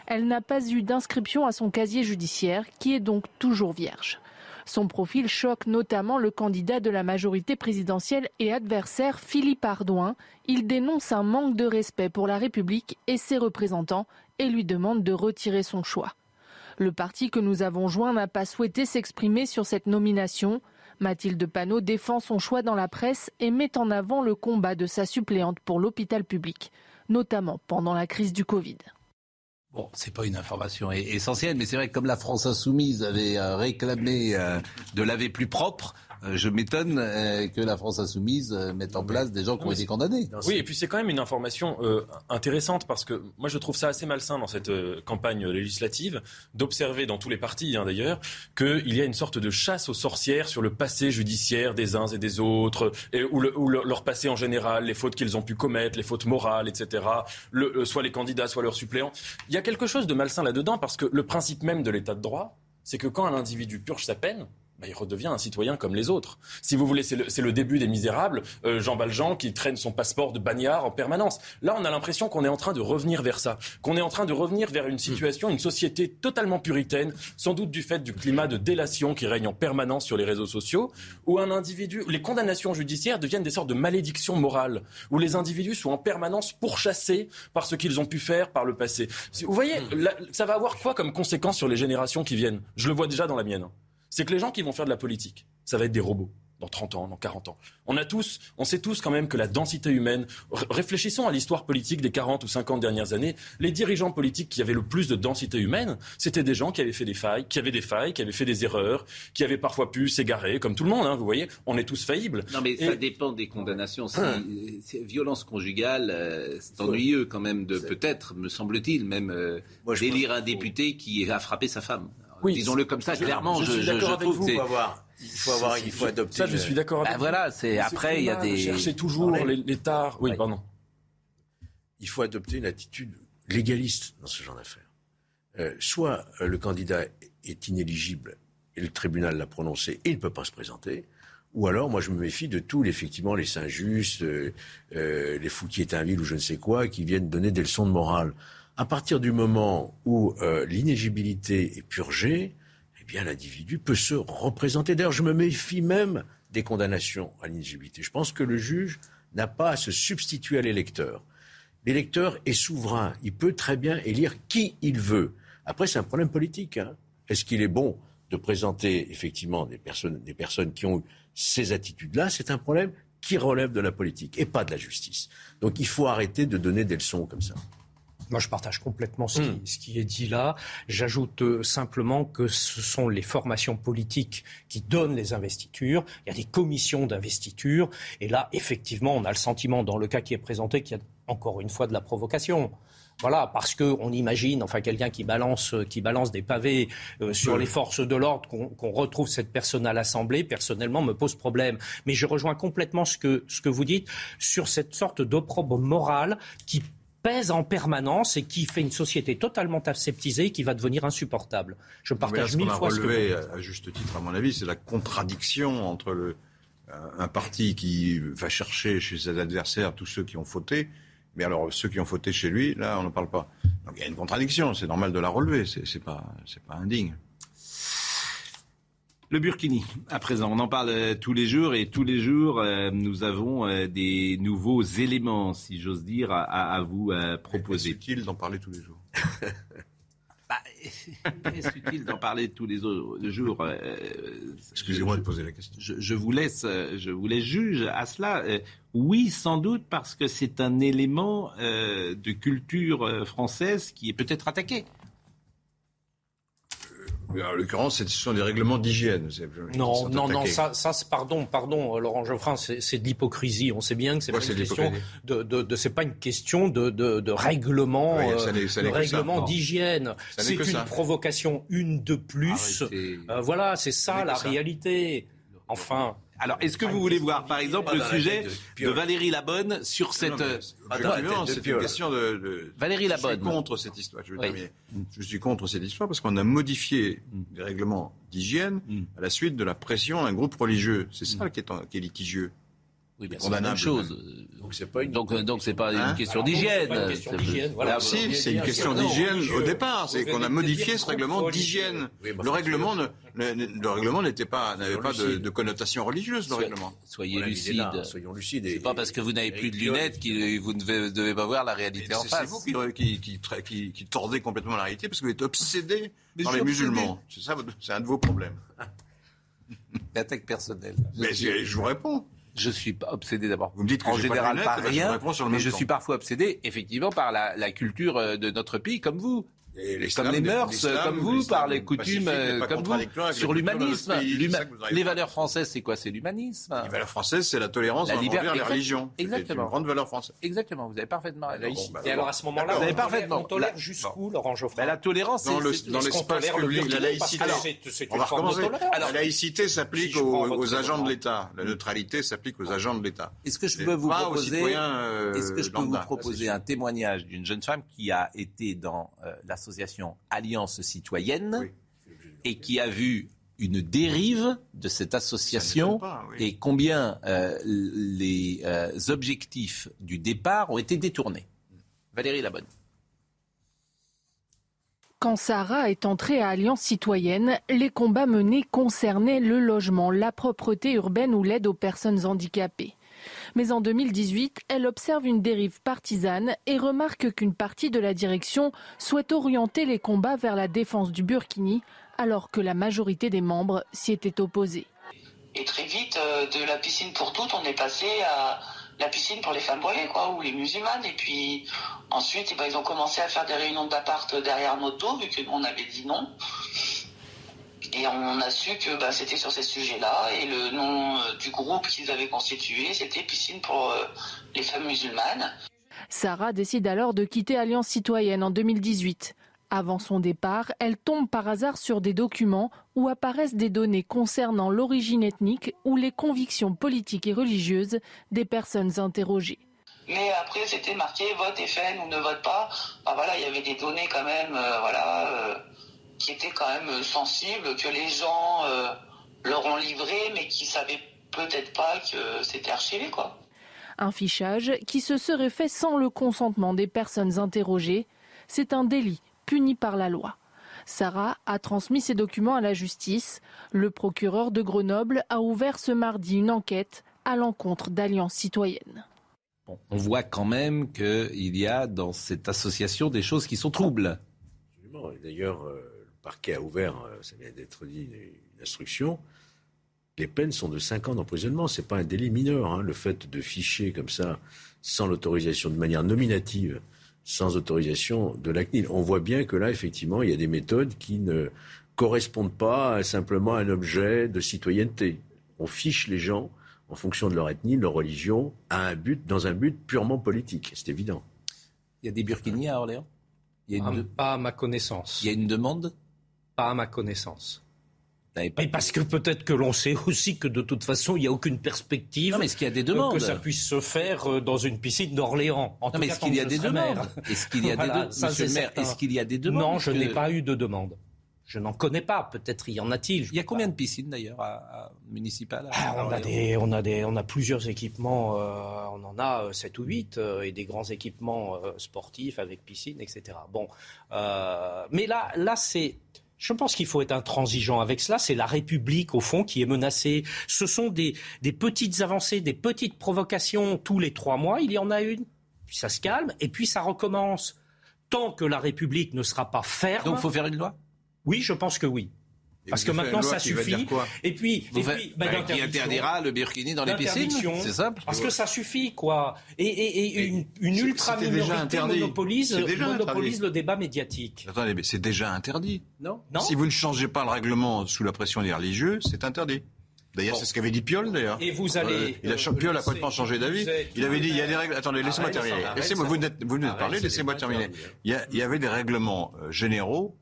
S13: Elle n'a pas eu d'inscription à son casier judiciaire, qui est donc toujours vierge. Son profil choque notamment le candidat de la majorité présidentielle et adversaire Philippe Ardouin. Il dénonce un manque de respect pour la République et ses représentants et lui demande de retirer son choix. Le parti que nous avons joint n'a pas souhaité s'exprimer sur cette nomination. Mathilde Panot défend son choix dans la presse et met en avant le combat de sa suppléante pour l'hôpital public, notamment pendant la crise du Covid.
S1: Bon, c'est pas une information essentielle, mais c'est vrai que comme la France insoumise avait euh, réclamé euh, de laver plus propre, je m'étonne euh, que la France insoumise euh, mette en place des gens qui ont été condamnés.
S11: Oui, et puis c'est quand même une information intéressante parce que moi je trouve ça assez malsain dans cette campagne législative d'observer dans tous les partis hein, d'ailleurs qu'il y a une sorte de chasse aux sorcières sur le passé judiciaire des uns et des autres, et, ou, leur passé en général, les fautes qu'ils ont pu commettre, les fautes morales, etc. Le, soit les candidats, soit leurs suppléants. Il y a quelque chose de malsain là-dedans parce que le principe même de l'état de droit, c'est que quand un individu purge sa peine, bah, il redevient un citoyen comme les autres. Si vous voulez, c'est le, début des misérables. Euh, Jean Valjean qui traîne son passeport de bagnard en permanence. Là, on a l'impression qu'on est en train de revenir vers ça, qu'on est en train de revenir vers une situation, une société totalement puritaine, sans doute du fait du climat de délation qui règne en permanence sur les réseaux sociaux, où un individu, les condamnations judiciaires deviennent des sortes de malédictions morales, où les individus sont en permanence pourchassés par ce qu'ils ont pu faire par le passé. Vous voyez, ça va avoir quoi comme conséquence sur les générations qui viennent? Je le vois déjà dans la mienne c'est que les gens qui vont faire de la politique, ça va être des robots dans 30 ans, dans 40 ans. On a tous, on sait tous quand même que la densité humaine, réfléchissons à l'histoire politique des 40 ou 50 dernières années, les dirigeants politiques qui avaient le plus de densité humaine, c'était des gens qui avaient fait des failles, qui avaient des failles, qui avaient fait des erreurs, qui avaient parfois pu s'égarer, comme tout le monde, hein, vous voyez, on est tous faillibles.
S1: Non mais ça dépend des condamnations. violence conjugale, euh, c'est ennuyeux quand même de peut-être, me semble-t-il, même euh, délire un député qui a frappé sa femme. Disons-le comme ça, clairement.
S9: Je, suis d'accord avec vous. Il faut avoir, il faut avoir, il faut adopter.
S11: Ça, je suis d'accord avec
S1: bah, Voilà, c'est après il y a des.
S11: Chercher toujours l'État. Oui, pardon.
S9: Il faut adopter une attitude légaliste dans ce genre d'affaires. Euh, soit euh, le candidat est inéligible et le tribunal l'a prononcé et il ne peut pas se présenter. Ou alors, moi, je me méfie de tous, effectivement, les Saint-Just, euh, les Fouquier-Tinville ou je ne sais quoi, qui viennent donner des leçons de morale à partir du moment où euh, l'inéligibilité est purgée, eh bien l'individu peut se représenter. D'ailleurs, je me méfie même des condamnations à l'inéligibilité. Je pense que le juge n'a pas à se substituer à l'électeur. L'électeur est souverain. Il peut très bien élire qui il veut. Après, c'est un problème politique. Hein. Est-ce qu'il est bon de présenter effectivement des personnes, des personnes qui ont eu ces attitudes-là? C'est un problème qui relève de la politique et pas de la justice. Donc il faut arrêter de donner des leçons comme ça.
S8: Moi, je partage complètement ce, qui, hmm. est dit là. J'ajoute euh, simplement que ce sont les formations politiques qui donnent les investitures. Il y a des commissions d'investiture. Et là, effectivement, on a le sentiment, dans le cas qui est présenté, qu'il y a encore une fois de la provocation. Voilà, parce qu'on imagine, enfin, quelqu'un qui balance, qui balance des pavés euh, sur les forces de l'ordre, qu'on retrouve cette personne à l'Assemblée, personnellement, me pose problème. Mais je rejoins complètement ce que, ce que vous dites sur cette sorte d'opprobre morale qui pèse en permanence et qui fait une société totalement aseptisée qui va devenir insupportable. Je partage mille fois
S10: ce que à juste titre, à mon avis, c'est la contradiction entre le, euh, un parti qui va chercher chez ses adversaires tous ceux qui ont fauté, mais alors ceux qui ont fauté chez lui, là, on n'en parle pas. Donc il y a une contradiction, c'est normal de la relever, c'est pas, pas indigne.
S1: Le Burkini, à présent, on en parle euh, tous les jours et tous les jours, euh, nous avons euh, des nouveaux éléments, si j'ose dire, à, vous proposer.
S10: Est-ce utile d'en parler tous les jours?
S1: Bah, Est-ce utile d'en parler tous les jours
S10: Excusez-moi de poser la question.
S1: Je, vous laisse, je vous laisse juge à cela. oui, sans doute, parce que c'est un élément de culture française qui est peut-être attaqué.
S10: En l'occurrence, ce sont des règlements d'hygiène.
S8: Non, non, non, ça, ça pardon, pardon, Laurent Geoffrin, c'est de l'hypocrisie. On sait bien que c'est pas, une question de, de, c'est pas une question de, de, règlement, euh, règlement d'hygiène. C'est une provocation, une de plus. Euh, voilà, c'est ça la réalité. Enfin,
S1: alors, est-ce que vous voulez voir, par exemple, le sujet de, Valérie Labonne sur cette...
S10: c'est une question de...
S1: Valérie Labonne.
S10: Je suis contre cette histoire. Je, suis contre cette histoire parce qu'on a modifié les règlements d'hygiène mm. à la suite de la pression d'un groupe religieux. C'est ça mm. qui, est, qui est litigieux.
S1: Oui, c'est la même chose.
S9: Donc c'est pas une
S1: donc donc c'est pas
S10: Hein
S1: une question
S8: Alors,
S1: d'hygiène.
S8: c'est pas une question d'hygiène, voilà.
S1: Là,
S10: Si,
S1: vous-
S10: c'est une question d'hygiène au départ. C'est qu'on a modifié ce règlement d'hygiène.
S9: Oui, bah,
S10: Le règlement, ne- le, le règlement n'était pas, n'avait pas de, connotation religieuse. Le
S1: Soyez-
S10: règlement.
S1: Soyez
S9: Voilà,
S1: lucide.
S9: là, soyons lucides.
S1: C'est pas parce que vous n'avez plus de lunettes que vous ne devez, devez pas voir la réalité en
S10: C'est c'est
S1: face.
S10: vous qui, qui, qui, qui- qui tordez complètement la réalité parce que vous êtes obsédé par les musulmans. C'est ça, c'est un de vos problèmes.
S1: L'attaque personnelle.
S10: Mais je vous réponds.
S1: Je suis pas obsédé d'abord.
S10: Vous me dites que
S1: en
S10: pas
S1: général
S10: lunettes,
S1: par
S10: je
S1: rien, mais je suis parfois obsédé effectivement par la, la culture euh, de notre pays, comme vous.
S10: Et
S1: Comme les mœurs, comme vous, par les coutumes, comme vous, sur
S10: la
S1: l'humanisme. Les valeurs françaises, c'est quoi? C'est l'humanisme?
S10: Les valeurs françaises, c'est la tolérance
S1: La
S10: envers
S1: liberté-
S10: les religions. C'est
S1: exactement.
S10: une grande valeur française.
S1: Exactement, vous avez parfaitement raison.
S10: Bon, bah,
S8: Et alors à ce moment-là,
S1: Vous avez parfaitement.
S8: On tolère
S1: La-
S8: jusqu'où, Laurent Geoffrin
S1: Ben, la tolérance, c'est-
S10: dans l'espace public, la laïcité. On
S8: une
S10: va
S8: forme de
S10: recommencer. la laïcité s'applique aux, agents de l'État. La neutralité s'applique aux agents de l'État.
S1: Est-ce que je peux vous proposer,
S10: euh,
S1: est-ce que je peux vous
S10: lambda.
S1: proposer un témoignage d'une jeune femme qui a été dans euh, l'association Alliance citoyenne et qui a vu une dérive de cette association
S10: m'étonne pas, oui.
S1: et combien euh, les euh, objectifs du départ ont été détournés. Valérie Labonne.
S13: Quand Sarah est entrée à Alliance citoyenne, les combats menés concernaient le logement, la propreté urbaine ou l'aide aux personnes handicapées. Mais en 2018, elle observe une dérive partisane et remarque qu'une partie de la direction souhaite orienter les combats vers la défense du Burkini, alors que la majorité des membres s'y étaient opposés.
S14: Et très vite, euh, de la piscine pour toutes, on est passé à la piscine pour les femmes voilées, quoi, ou les musulmanes. Et puis ensuite, eh ben, ils ont commencé à faire des réunions d'appart derrière notre dos, vu qu'on avait dit non. Et on a su que bah, c'était sur ces sujets-là. Et le nom euh, du groupe qu'ils avaient constitué, c'était Piscine pour euh, les femmes musulmanes.
S13: Sarah décide alors de quitter Alliance citoyenne en 2018. Avant son départ, elle tombe par hasard sur des documents où apparaissent des données concernant l'origine ethnique ou les convictions politiques et religieuses des personnes interrogées.
S14: Mais après, c'était marqué vote FN ou ne vote pas. Enfin, voilà, il y avait des données quand même, euh, voilà, euh, qui étaient quand même euh, sensibles, que les gens euh, leur ont livré, mais qui savaient peut-être pas que c'était archivé, quoi.
S13: Un fichage qui se serait fait sans le consentement des personnes interrogées. C'est un délit puni par la loi. Sarah a transmis ces documents à la justice. Le procureur de Grenoble a ouvert ce mardi une enquête à l'encontre d'Alliance citoyenne.
S1: On voit quand même qu'il y a dans cette association des choses qui sont troubles.
S9: Absolument. Et D'ailleurs, euh, le parquet a ouvert, euh, ça vient d'être dit, une, une instruction. Les peines sont de 5 ans d'emprisonnement. Ce n'est pas un délit mineur. hein. Le fait de ficher comme ça, sans l'autorisation, de manière nominative, sans autorisation de la CNIL. On voit bien que là, effectivement, il y a des méthodes qui ne correspondent pas à simplement à un objet de citoyenneté. On fiche les gens en fonction de leur ethnie, de leur religion, à un but, dans un but purement politique. C'est évident.
S1: Il y a des burkinis à Orléans? Il y, a une
S8: Ah,
S1: de-
S8: Pas à ma connaissance.
S1: il y a une demande?
S8: Pas à ma connaissance. Mais parce que peut-être que l'on sait aussi que de toute façon, il n'y a aucune perspective
S1: Non, mais est-ce qu'il y a des
S8: euh,
S1: demandes
S8: que ça puisse se faire euh, dans une piscine d'Orléans. En
S1: Non,
S8: tout
S1: mais est-ce qu'il y a des demandes? Est-ce qu'il y a des demandes est-ce qu'il y a des
S8: Non, je
S1: que-
S8: n'ai pas eu de demande. Je n'en connais pas. Peut-être y en a-t-il.
S1: Il y a combien de piscines d'ailleurs à, à- municipales à
S8: Ah, on, a des, on, a des, on a plusieurs équipements, euh, on en a 7 ou 8, et des grands équipements euh, sportifs avec piscine, etc. Bon, euh, mais là, là c'est. Je pense qu'il faut être intransigeant avec cela. C'est la République, au fond, qui est menacée. Ce sont des, des petites avancées, des petites provocations tous les trois mois. Il y en a une, puis ça se calme, et puis ça recommence. Tant que la République ne sera pas ferme.
S1: Donc il faut faire une loi?
S8: Oui, je pense que oui.
S10: Et
S8: Parce que maintenant, ça suffit. Et puis, et puis bah,
S1: bah, Qui interdira le burkini dans les piscines. C'est simple
S8: Parce que ça suffit, quoi. Et, et- et une, une
S10: c'est-
S8: ultra
S10: c'était déjà
S8: minorité
S10: interdit.
S8: monopolise, le débat médiatique.
S10: Attendez, mais c'est déjà interdit.
S8: Non, non.
S10: Si vous ne changez pas le règlement sous la pression des religieux, c'est interdit. D'ailleurs,
S8: Bon.
S10: c'est ce qu'avait dit Piol, d'ailleurs.
S8: Et vous allez,
S10: Euh, il a,
S8: euh,
S10: Piol a complètement changé d'avis. Il avait dit, il y a des règles. Attendez, laissez-moi terminer. Laissez-moi, vous venez de- parler, laissez-moi terminer.
S8: interdit.
S10: Il y, a- il y avait des règlements euh, généraux,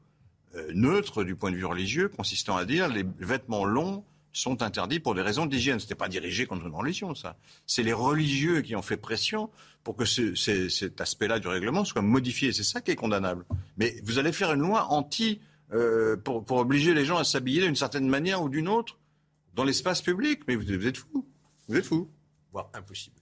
S10: euh, neutres du point de vue religieux, consistant à dire les vêtements longs sont interdits pour des raisons d'hygiène. C'était pas dirigé contre une religion, ça. C'est les religieux qui ont fait pression pour que ce- ce- cet aspect-là du règlement soit modifié. C'est ça qui est condamnable. Mais vous allez faire une loi anti euh, pour, obliger les gens à s'habiller d'une certaine manière ou d'une autre dans l'espace public. Mais vous, vous êtes fous. Vous êtes fous.
S9: voire impossible.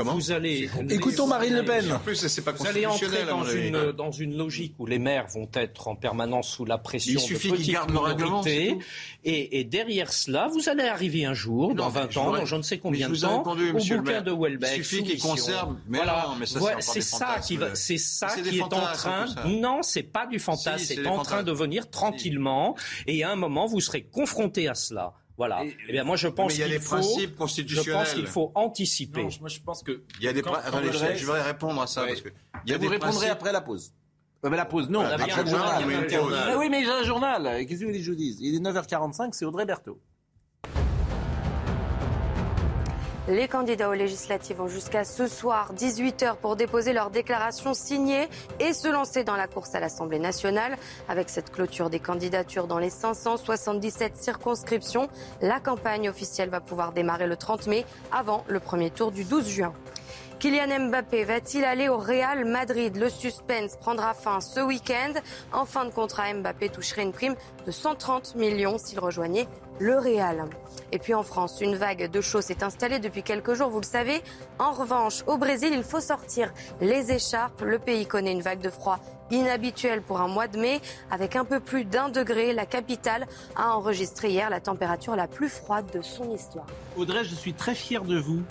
S10: Comment
S8: vous allez,
S15: Écoutons Marine Le Pen.
S10: En plus, c'est pas
S8: vous allez entrer dans une, dans une logique où les maires vont être en permanence sous la pression
S10: Il suffit
S8: de
S10: qu'ils gardent le règlement.
S8: Et, et derrière cela, vous allez arriver un jour,
S10: Non,
S8: dans
S10: mais
S8: 20
S10: je
S8: ans, dans je ne sais combien de temps,
S10: répondu,
S8: au
S10: monsieur le
S8: bouquin
S10: maire.
S8: de Welbeck.
S10: Il suffit qu'ils
S8: soumission.
S10: conservent- mais non, mais ça, c'est
S8: Voilà,
S10: encore
S8: c'est ça qui va, c'est ça qui est en train. Non, c'est pas du fantasme,
S10: Si, c'est
S8: en train de venir tranquillement. Et à un moment, vous serez confronté à cela. Voilà. Eh bien, moi, je pense
S10: mais il y a
S8: qu'il
S10: des
S8: faut.
S10: principes
S8: Je
S10: constitutionnels.
S8: pense qu'il faut anticiper.
S11: Non, moi je pense que.
S10: Il y a des
S11: Quand- quand le
S10: je-
S11: reste-
S10: je voudrais répondre à ça
S1: Ouais.
S10: parce que il y a
S1: vous
S10: des
S1: répondrez
S10: principes-
S1: après la pause. Ouais, mais la pause, non.
S10: Ah,
S1: le
S10: sûr,
S1: journal.
S10: mais
S1: oui, mais j'ai un journal. Qu'est-ce que vous voulez que je vous dise? Il est 9h45, c'est Audrey Berthaud.
S2: Les candidats aux législatives ont jusqu'à ce soir 18h pour déposer leur déclaration signée et se lancer dans la course à l'Assemblée nationale. Avec cette clôture des candidatures dans les 577 circonscriptions, la campagne officielle va pouvoir démarrer le 30 mai avant le premier tour du 12 juin. Kylian Mbappé va-t-il aller au Real Madrid? Le suspense prendra fin ce week-end. En fin de contrat, Mbappé toucherait une prime de 130 millions s'il rejoignait le Real. Et puis en France, une vague de chaud s'est installée depuis quelques jours, vous le savez. En revanche, au Brésil, il faut sortir les écharpes. Le pays connaît une vague de froid inhabituelle pour un mois de mai. Avec un peu plus d'un degré, la capitale a enregistré hier la température la plus froide de son histoire.
S1: Audrey, je suis très fier de vous.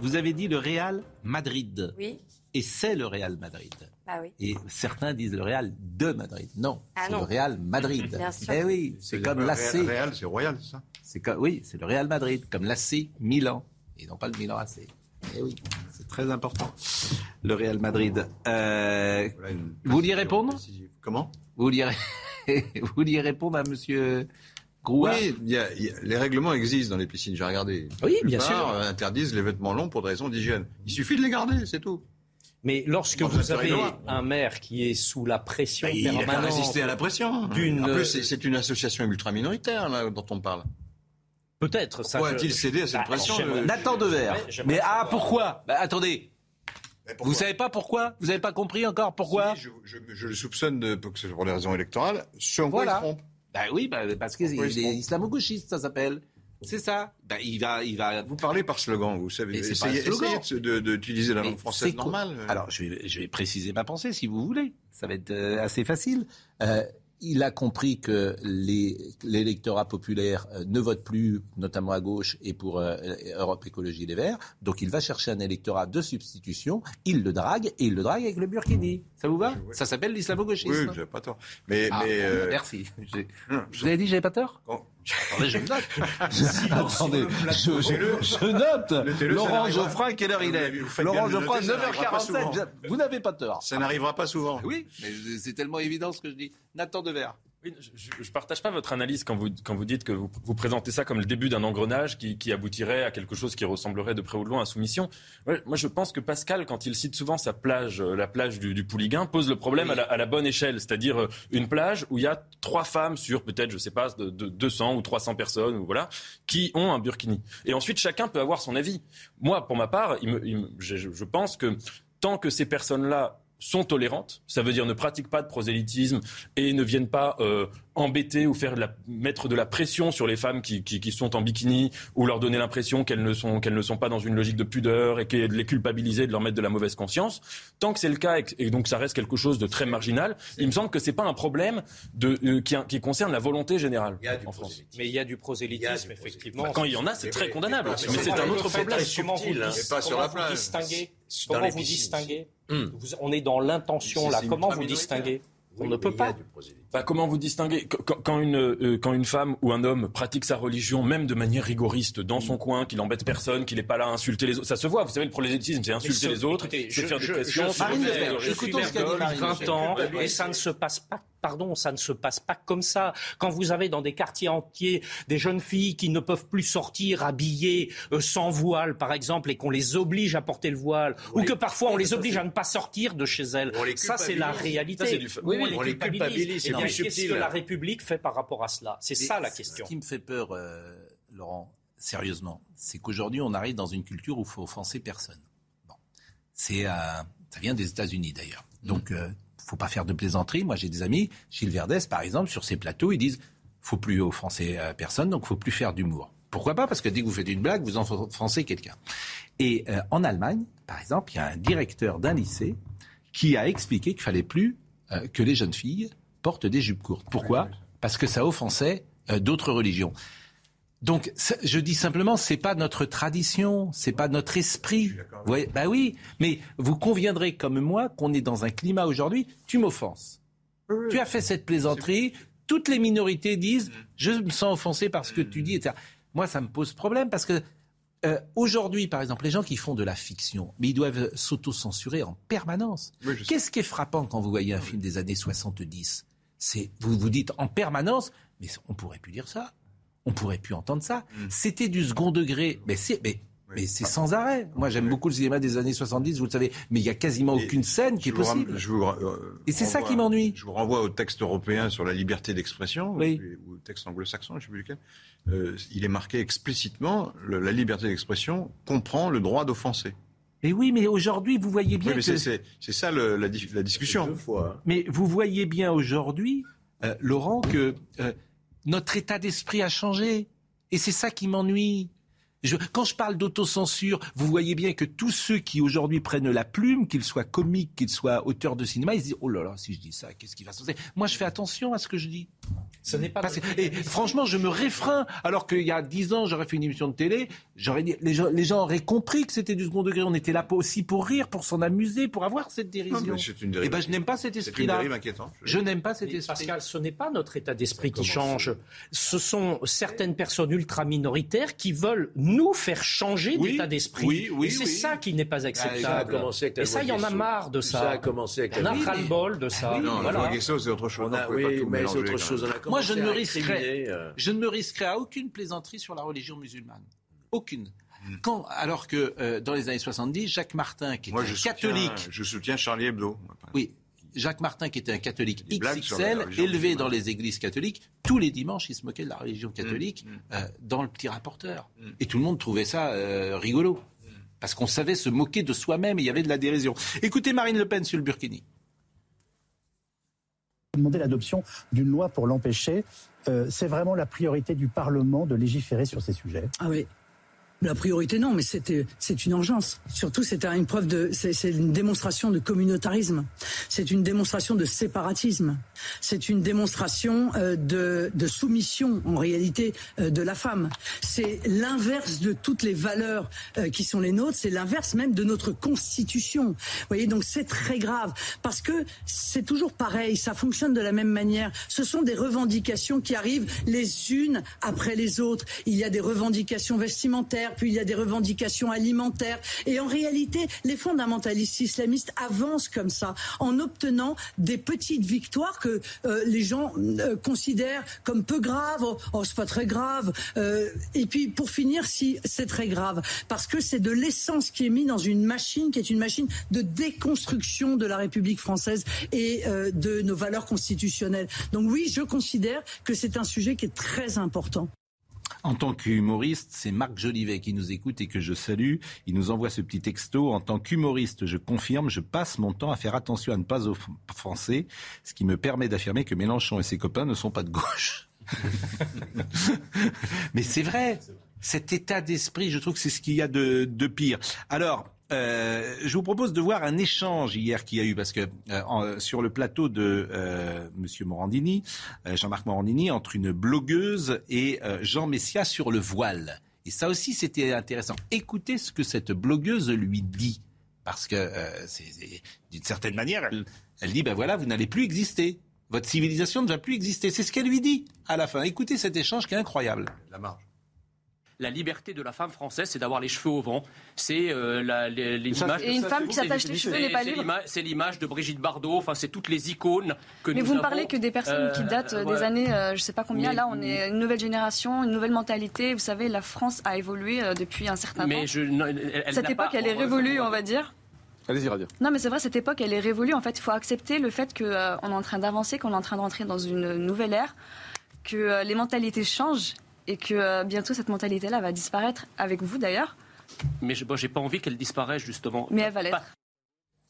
S1: Vous avez dit le Real Madrid.
S2: Oui.
S1: Et c'est le Real Madrid.
S2: Bah oui.
S1: Et certains disent le Real de Madrid. Non,
S2: Ah
S1: c'est le Real Madrid.
S2: Bien sûr.
S1: Eh oui, c'est comme
S10: le
S1: l'AC.
S10: Real- Real, c'est royal, c'est ça
S1: C'est comme, oui, c'est le Real Madrid, comme l'AC Milan, et non pas le Milan AC. Eh oui, c'est très important. Le Real Madrid. Euh, vous vouliez répondre?
S10: Comment?
S1: Vous vouliez, vous vouliez répondre à Monsieur Grouard
S10: Oui, il y a- il y a- les règlements existent dans les piscines, j'ai regardé.
S8: Oui,
S10: La
S8: bien sûr.
S10: euh, interdisent les vêtements longs pour des raisons d'hygiène. Il suffit de les garder, c'est tout.
S8: Mais lorsque
S10: Bon,
S8: vous
S10: c'est
S8: avez un maire qui est sous la pression
S10: Mais il a
S8: permanente,
S10: résisté à la pression.
S8: d'une-
S10: En plus, c'est- c'est une association ultra minoritaire là, dont on parle.
S8: peut-être. ça,
S10: Pourquoi
S8: je-
S10: a-t-il cédé à cette
S8: Bah,
S10: pression
S1: Nathan Devers. Mais ah, pourquoi? Bah, Attendez,
S10: pourquoi
S1: vous savez pas pourquoi? Vous avez pas compris encore pourquoi?
S10: Si, je, je- je le soupçonne de, pour, que ce soit pour des raisons électorales. Sur quoi
S1: Voilà.
S10: il se trompe
S1: Bah oui, bah, parce qu'il
S10: il
S1: est islamo-gauchiste, ça s'appelle. C'est ça. Bah, il va, il va.
S10: Vous parlez par slogan, vous savez. Essayez, d'utiliser la
S1: Mais
S10: langue française normale.
S1: Alors, je vais, je vais préciser ma pensée, si vous voulez. Ça va être euh, assez facile. Euh, il a compris que les- l'électorat populaire euh, ne vote plus, notamment à gauche et pour euh, Europe Écologie Les Verts. Donc, il va chercher un électorat de substitution. Il le drague et il le drague avec le burkini. Ça vous va? Ça s'appelle l'islamo-gauchisme.
S10: Oui, j'avais pas tort. Mais,
S1: Ah,
S10: mais euh,
S1: Merci. Je vous avais dit j'avais pas tort?
S10: Quand-
S1: Attendez, je note. Attendez, je, je- je note. Laurent Geoffrin, quelle heure il est Laurent Geoffrin,
S10: noter, ça n'arrivera pas souvent.
S1: 9h47. Vous n'avez pas tort.
S10: Ça n'arrivera pas souvent.
S1: Oui, mais c'est tellement évident ce que je dis. Nathan Devers.
S11: Oui, je ne partage pas votre analyse quand vous, quand vous dites que vous, vous présentez ça comme le début d'un engrenage qui, qui aboutirait à quelque chose qui ressemblerait de près ou de loin à soumission. Ouais, moi, je pense que Pascal, quand il cite souvent sa plage, euh, la plage du, du pose le problème à, la, à la bonne échelle, c'est-à-dire euh, une plage où il y a trois femmes sur peut-être, je sais pas, de, de 200 ou 300 personnes, ou voilà, qui ont un burkini. Et ensuite, chacun peut avoir son avis. Moi, pour ma part, il me, il me- je, je pense que tant que ces personnes-là sont tolérantes, ça veut dire ne pratiquent pas de prosélytisme et ne viennent pas euh, embêter ou faire de la, mettre de la pression sur les femmes qui, qui, qui sont en bikini ou leur donner l'impression qu'elles ne sont qu'elles ne sont pas dans une logique de pudeur et que de les culpabiliser, de leur mettre de la mauvaise conscience. Tant que c'est le cas et, que- et donc ça reste quelque chose de très marginal, il me semble que c'est pas un problème de, euh, qui, qui concerne la volonté générale en France.
S8: Mais il y a du prosélytisme, effectivement.
S11: Bah, quand il y en a, c'est très condamnable. Mais c'est un autre
S8: fait,
S11: problème.
S10: Subtil, hein. pas sur la
S8: vous
S10: plage.
S8: distinguez
S9: Dans
S8: Comment
S9: les
S8: vous distinguez
S11: Hmm.
S8: Vous- On est dans l'intention là.
S10: c'est
S8: Comment vous distinguez On ne peut pas.
S11: Bah, comment vous distinguez quand, quand une, euh, quand une femme ou un homme pratique sa religion, même de manière rigoriste, dans son coin, qu'il embête personne, qu'il n'est pas là à insulter les autres? Ça se voit, vous savez, le prosélytisme, c'est insulter
S8: ce-
S11: les autres, c'est
S8: je-
S11: faire des
S8: je-
S11: pressions. des
S8: Je suis
S1: écoutons ce qu'a dit
S8: maire
S1: Marine
S8: depuis
S1: Le
S8: 20
S1: Pen.
S8: ans et ça ne se passe pas. Pardon, ça ne se passe pas comme ça. Quand vous avez dans des quartiers entiers des jeunes filles qui ne peuvent plus sortir habillées euh, sans voile, par exemple, et qu'on les oblige à porter le voile, ou que parfois on les oblige à ne pas sortir de chez elles, ça c'est la réalité.
S11: Ça, du
S8: Oui,
S9: oui, on les culpabilise,
S8: Et qu'est-ce que la République fait par rapport à cela? C'est ça la question.
S1: Ce qui me fait peur, euh, Laurent, sérieusement, c'est qu'aujourd'hui, on arrive dans une culture où il faut offenser personne. Bon. C'est, euh, ça vient des États-Unis d'ailleurs. Donc, euh, faut pas faire de plaisanterie. Moi, j'ai des amis, Gilles Verdès, par exemple, sur ses plateaux, ils disent faut plus offenser euh, personne, donc faut plus faire d'humour. Pourquoi pas? Parce que dès que vous faites une blague, vous offensez quelqu'un. Et euh, en Allemagne, par exemple, il y a un directeur d'un lycée qui a expliqué qu'il fallait plus euh, que les jeunes filles portent des jupes courtes. Pourquoi? Parce que ça offensait euh, d'autres religions. Donc, je dis simplement, c'est pas notre tradition, c'est pas notre esprit. Vous bah oui, mais vous conviendrez comme moi qu'on est dans un climat aujourd'hui. Tu m'offenses. Tu as fait cette plaisanterie. Toutes les minorités disent, je me sens offensé par ce que tu dis, etc. Moi, ça me pose problème parce que euh, aujourd'hui, par exemple, les gens qui font de la fiction, mais ils doivent s'auto-censurer en permanence. Qu'est-ce qui est frappant quand vous voyez un film des années 70 C'est vous vous dites en permanence, mais on pourrait plus dire ça on pourrait plus entendre ça. Mm. C'était du second degré. Mais c'est, mais, mais c'est sans arrêt. Moi, j'aime beaucoup le cinéma des années 70, vous le savez. Mais il y a quasiment aucune scène qui est possible.
S10: Euh,
S1: Et c'est ça qui m'ennuie.
S10: Je vous renvoie au texte européen sur la liberté d'expression, oui. ou au texte anglo-saxon, je ne sais plus lequel. Euh, il est marqué explicitement la liberté d'expression comprend le droit d'offenser.
S1: Mais oui, mais aujourd'hui, vous voyez bien
S10: que... C'est ça la, la, discussion.
S1: Mais vous voyez bien aujourd'hui, euh, Laurent, que notre état d'esprit a changé. Et c'est ça qui m'ennuie. Quand je parle d'autocensure, vous voyez bien que tous ceux qui aujourd'hui prennent la plume, qu'ils soient comiques, qu'ils soient auteurs de cinéma, ils se disent Oh là là, si je dis ça, qu'est-ce qui va se passer? Moi, je fais attention à ce que je dis.
S8: Ce n'est pas.
S1: et franchement, je me réfreins. Alors qu'il y a dix ans, j'aurais fait une émission de télé, j'aurais dit, les gens, les gens auraient compris que c'était du second degré. On était là aussi pour rire, pour s'en amuser, pour avoir cette dérision. Et eh ben, je n'aime pas cet esprit-là. Je n'aime pas cet esprit.
S8: Pascal, ce n'est pas notre état d'esprit qui change. Ce sont certaines personnes ultra minoritaires qui veulent nous faire changer d'état d'esprit.
S1: Oui, oui,
S8: et c'est ça qui n'est pas acceptable. et ça, il y en a marre de ça.
S9: Ça a commencé avec
S8: On a ras-le-bol de ça.
S10: Non, la loi c'est autre chose.
S9: oui, mais c'est autre chose.
S1: Moi, je ne, me risquerais, euh. je ne me risquerais à aucune plaisanterie sur la religion musulmane. Aucune. Hmm. Quand, alors que euh, dans les années 70, Jacques Martin, qui était un catholique.
S10: Je soutiens Charlie Hebdo.
S1: Oui. Jacques Martin, qui était un catholique XXL, élevé dans les églises catholiques, tous les dimanches, il se moquait de la religion catholique hmm. Hmm. Euh, dans le petit rapporteur. Et tout le monde trouvait ça rigolo. Parce qu'on savait se moquer de soi-même et il y avait de la dérision. Écoutez Marine Le Pen sur le Burkini
S15: demander l'adoption d'une loi pour l'empêcher. Euh, c'est vraiment la priorité du Parlement de légiférer sur ces sujets.
S16: Ah oui. La priorité, non, mais c'est une urgence. Surtout, c'est une preuve de, c'est une démonstration de communautarisme. C'est une démonstration de séparatisme. C'est une démonstration euh, de, de, soumission, en réalité, euh, de la femme. C'est l'inverse de toutes les valeurs euh, qui sont les nôtres. C'est l'inverse même de notre constitution. Vous voyez, donc c'est très grave parce que c'est toujours pareil. Ça fonctionne de la même manière. Ce sont des revendications qui arrivent les unes après les autres. Il y a des revendications vestimentaires puis il y a des revendications alimentaires. Et en réalité, les fondamentalistes islamistes avancent comme ça, en obtenant des petites victoires que euh, les gens euh, considèrent comme peu graves. Oh, oh, c'est pas très grave. Euh, et puis pour finir, si c'est très grave, parce que c'est de l'essence qui est mise dans une machine qui est une machine de déconstruction de la République française et de nos valeurs constitutionnelles. Donc oui, je considère que c'est un sujet qui est très important.
S1: En tant qu'humoriste, c'est Marc Jolivet qui nous écoute et que je salue. Il nous envoie ce petit texto. En tant qu'humoriste, je confirme, je passe mon temps à faire attention à ne pas offenser, ce qui me permet d'affirmer que Mélenchon et ses copains ne sont pas de gauche. Mais c'est vrai. Cet état d'esprit, je trouve que c'est ce qu'il y a de, de pire. Alors, euh, je vous propose de voir un échange hier qu'il y a eu, parce que euh, sur le plateau de euh, Monsieur Morandini, euh, Jean-Marc Morandini, entre une blogueuse et Jean Messia sur le voile. Et ça aussi, c'était intéressant. Écoutez ce que cette blogueuse lui dit, parce que d'une certaine manière, elle, elle dit ben voilà, vous n'allez plus exister. Votre civilisation ne va plus exister. C'est ce qu'elle lui dit à la fin. Écoutez cet échange qui est incroyable.
S10: La marge
S17: la liberté de la femme française, c'est d'avoir les cheveux au vent. C'est euh, l'image.
S18: Et une femme qui s'attache les cheveux n'est pas libre.
S17: C'est l'image de Brigitte Bardot. Enfin, c'est toutes les icônes que
S18: Mais
S17: vous
S18: ne parlez que des personnes qui euh, datent des années, euh, je ne sais pas combien. Là, on est une nouvelle génération, une nouvelle mentalité. Vous savez, la France a évolué depuis un certain
S17: mais
S18: temps.
S17: Je, elle,
S18: cette époque, elle est révolue, on va dire.
S11: Allez-y, Radia.
S18: Non, mais c'est vrai, cette époque, elle est révolue. En fait, il faut accepter le fait qu'on est en train d'avancer, qu'on est en train de rentrer dans une nouvelle ère, que les mentalités changent et que euh, bientôt cette mentalité-là va disparaître avec vous d'ailleurs.
S17: Mais je n'ai pas envie qu'elle disparaisse justement.
S18: Mais elle va l'être.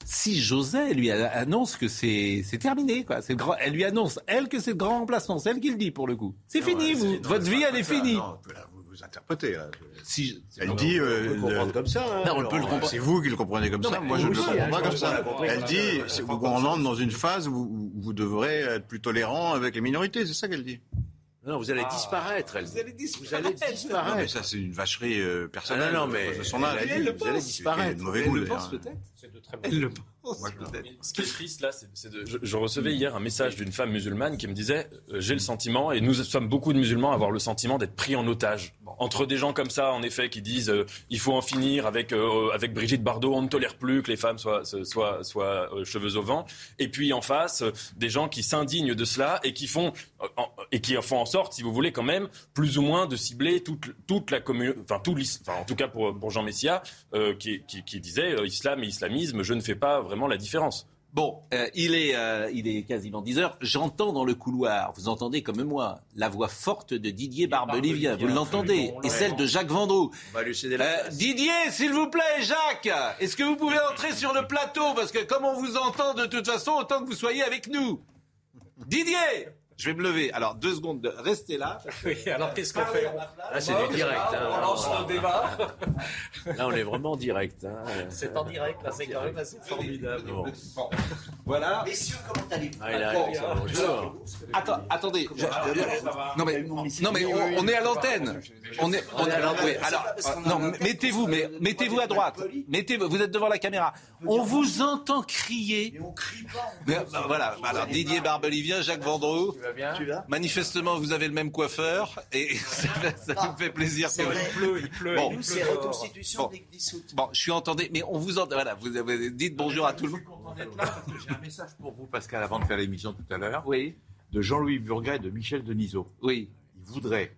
S1: Si José lui annonce que c'est terminé, quoi. Le grand, elle lui annonce, elle, que c'est le grand remplacement. C'est elle qui le dit, pour le coup. C'est fini, vous. Votre vie, elle est finie.
S10: vous interprétez. Là.
S1: Si,
S10: elle dit.
S9: on peut le comprendre comme ça. hein.
S1: Non, on peut le comprendre.
S10: C'est vous qui le comprenez comme
S1: Non,
S10: ça. Moi, je ne le comprends
S1: hein,
S10: pas comme ça. Elle dit on entre dans une phase où vous devrez être plus tolérant avec les minorités. C'est ça qu'elle dit.
S9: Non, vous allez disparaître, elle dit.
S1: Vous allez disparaître.
S9: Vous allez
S10: Non, mais
S9: disparaître.
S10: ça, c'est une vacherie euh, personnelle.
S9: Ah non, non, mais
S10: de son âge.
S9: elle a dit, vous allez disparaître.
S10: Mauvais
S1: Elle
S10: goût,
S1: le pense peut-être
S8: C'est de très bon.
S1: Elle le pense
S10: Moi, je le
S1: peut-être.
S11: Ce qui est triste là, c'est de. Je, je recevais hier un message d'une femme musulmane qui me disait euh, J'ai le sentiment, et nous sommes beaucoup de musulmans à avoir le sentiment d'être pris en otage. Entre des gens comme ça, en effet, qui disent euh, Il faut en finir avec, euh, avec Brigitte Bardot, on ne tolère plus que les femmes soient, soient, soient euh, cheveux au vent. Et puis en face, euh, des gens qui s'indignent de cela et qui font, euh, en- et qui font en sorte, si vous voulez, quand même, plus ou moins de cibler toute, toute la communauté, enfin, tout enfin, en tout cas pour, pour Jean Messia, euh, qui, qui, qui disait euh, Islam et islamisme, je ne fais pas vraiment la différence.
S1: Bon, euh, il, est, euh, il est quasiment 10 heures. J'entends dans le couloir, vous entendez comme moi, la voix forte de Didier Barbelivien. Vous l'entendez Et celle de Jacques Vendroux.
S9: On va lui céder la
S1: Euh,
S9: place.
S1: Didier, s'il vous plaît, Jacques, est-ce que vous pouvez entrer sur le plateau? Parce que comme on vous entend de toute façon, autant que vous soyez avec nous. Didier Je vais me lever. Alors, deux secondes, de... restez là.
S8: Oui, alors qu'est-ce qu'on fait
S9: Là, c'est du direct. hein.
S8: On lance le débat.
S9: Là, on est vraiment en direct. hein.
S8: C'est en direct, là, c'est quand même assez formidable.
S9: Bon.
S1: Voilà.
S19: Messieurs, comment allez-vous
S9: Ah, bonjour.
S1: Attends, attendez. je- Non mais, non mais on, on est à l'antenne. On est, on est à l'antenne. Oui, alors, non, mettez-vous, mais mettez-vous à droite. Mettez, vous êtes devant la caméra. On vous entend crier.
S19: Mais on crie pas.
S1: Bah, voilà. Alors Didier Barbelivien, Jacques Vendroux.
S19: Tu vas
S1: Manifestement, vous avez le même coiffeur et ça, ça nous fait plaisir.
S19: C'est
S1: que-
S19: vrai.
S8: Il pleut, il pleut.
S1: Bon.
S19: Nous, c'est reconstitution
S1: Bon.
S19: des.
S1: Bon, je suis entendu, mais on vous entend. Voilà, vous avez dites bonjour à tout le monde.
S20: J'ai un message pour vous, Pascal, avant de faire l'émission tout à l'heure,
S1: Oui,
S20: de Jean-Louis Burgat et de Michel Denisot.
S1: oui.
S20: Ils voudraient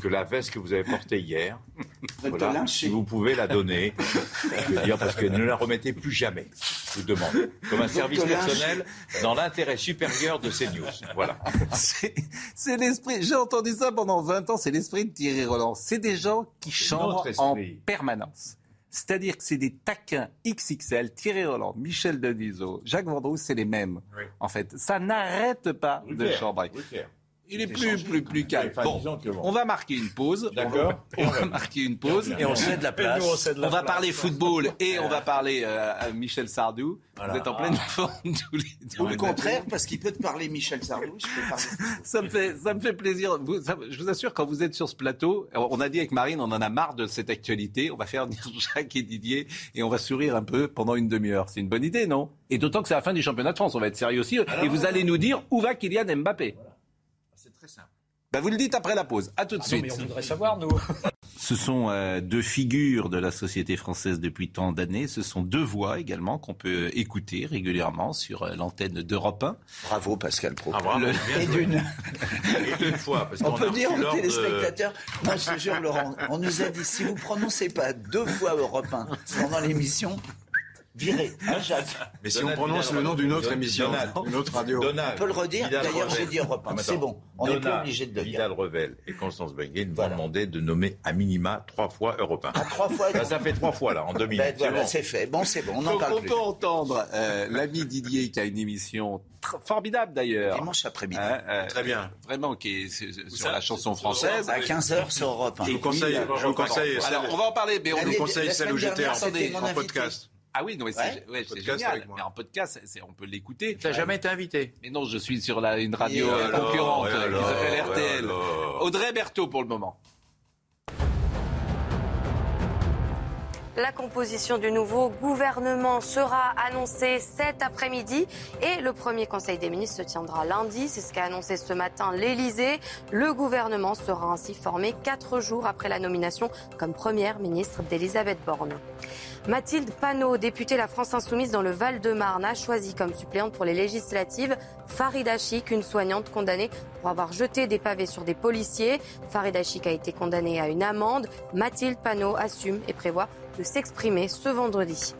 S20: que la veste que vous avez portée hier, voilà, si vous pouvez la donner, je veux dire, parce que ne la remettez plus jamais, je vous demande, comme un service personnel dans l'intérêt supérieur de CNews. Voilà.
S1: C'est l'esprit. J'ai entendu ça pendant 20 ans. C'est l'esprit de Thierry Roland. C'est des gens qui chambrent
S20: Notre
S1: en permanence. C'est-à-dire que c'est des taquins XXL. Thierry Roland, Michel Denisot, Jacques Vendroux, c'est les mêmes. En fait, ça n'arrête pas de chambrer. Il est plus, plus, plus calme. Bon, on va marquer une pause.
S20: D'accord.
S1: On va marquer une pause.
S9: Et on cède la place.
S8: on
S1: va parler football et on va parler euh, à Michel Sardou.
S9: Voilà.
S1: Vous êtes en pleine forme tous les deux.
S19: Ou le contraire, parce qu'il peut te parler Michel Sardou, je peux parler.
S1: Ça me fait, ça me fait plaisir. Vous- ça- je vous assure, quand vous êtes sur ce plateau, on a dit avec Marine, on en a marre de cette actualité. On va faire venir Jacques et Didier et on va sourire un peu pendant une demi-heure. C'est une bonne idée, non? Et d'autant que c'est la fin du championnat de France. On va être sérieux aussi. et vous allez nous dire où va Kylian Mbappé?
S20: Très simple.
S1: Bah, vous le dites après la pause. À tout de
S8: Non,
S1: suite.
S8: mais on voudrait savoir, nous.
S1: Ce sont euh, deux figures de la société française depuis tant d'années. Ce sont deux voix également qu'on peut écouter régulièrement sur euh, l'antenne d'Europe 1.
S19: Bravo Pascal Pro.
S20: Ah, bravo,
S1: Le-
S19: Et d'une.
S20: Fois, parce
S19: On peut dire aux
S20: l'ordre de-
S19: téléspectateurs, moi je te jure Laurent, on nous a dit si vous prononcez pas deux fois Europe 1 pendant l'émission, virez. Hein, Jacques
S10: Mais si
S20: Donald
S10: on prononce
S20: Vidal
S10: le nom d'une autre émission,
S20: Donald.
S10: une autre radio.
S20: Donald.
S19: On peut le redire D'ailleurs j'ai dit Europe 1,
S20: Ah, mais
S19: c'est bon, on n'est plus obligé de le dire.
S20: Vidal Revel et Constance Benguet nous
S19: Voilà.
S20: ont demandé de nommer à minima trois fois Europe 1.
S19: À trois fois.
S20: Ça, ça fait trois fois là, en deux minutes.
S19: Ben,
S20: C'est
S19: voilà,
S20: bon.
S19: c'est fait. Bon, c'est bon, on n'en
S1: Donc,
S19: parle
S1: on
S19: plus.
S1: peut entendre euh, l'ami Didier qui a une émission formidable d'ailleurs.
S19: Dimanche après-midi.
S1: Hein, euh,
S10: Très bien.
S1: Vraiment, qui est sur
S11: ça,
S1: la chanson française.
S19: À 15h sur Europe 1.
S10: Je vous conseille, je vous conseille,
S1: Alors, on va en parler, mais on
S10: vous conseille celle où j'étais en, en podcast.
S1: Ah oui, non, mais c'est
S19: Ouais.
S1: ouais, génial.
S10: avec moi.
S1: Mais en podcast, c'est- on peut l'écouter.
S20: Tu n'as jamais été invité.
S1: Mais non, je suis sur la, une radio euh,
S20: alors,
S1: concurrente qui s'appelle RTL.
S20: alors.
S1: Audrey Berthaud pour le moment.
S2: La composition du nouveau gouvernement sera annoncée cet après-midi et le premier conseil des ministres se tiendra lundi. C'est ce qu'a annoncé ce matin l'Élysée. Le gouvernement sera ainsi formé quatre jours après la nomination comme première ministre d'Elisabeth Borne. Mathilde Panot, députée La France Insoumise dans le Val-de-Marne, a choisi comme suppléante pour les législatives Farida Chic, une soignante condamnée pour avoir jeté des pavés sur des policiers. Farida Chic a été condamnée à une amende. Mathilde Panot assume et prévoit de s'exprimer ce vendredi.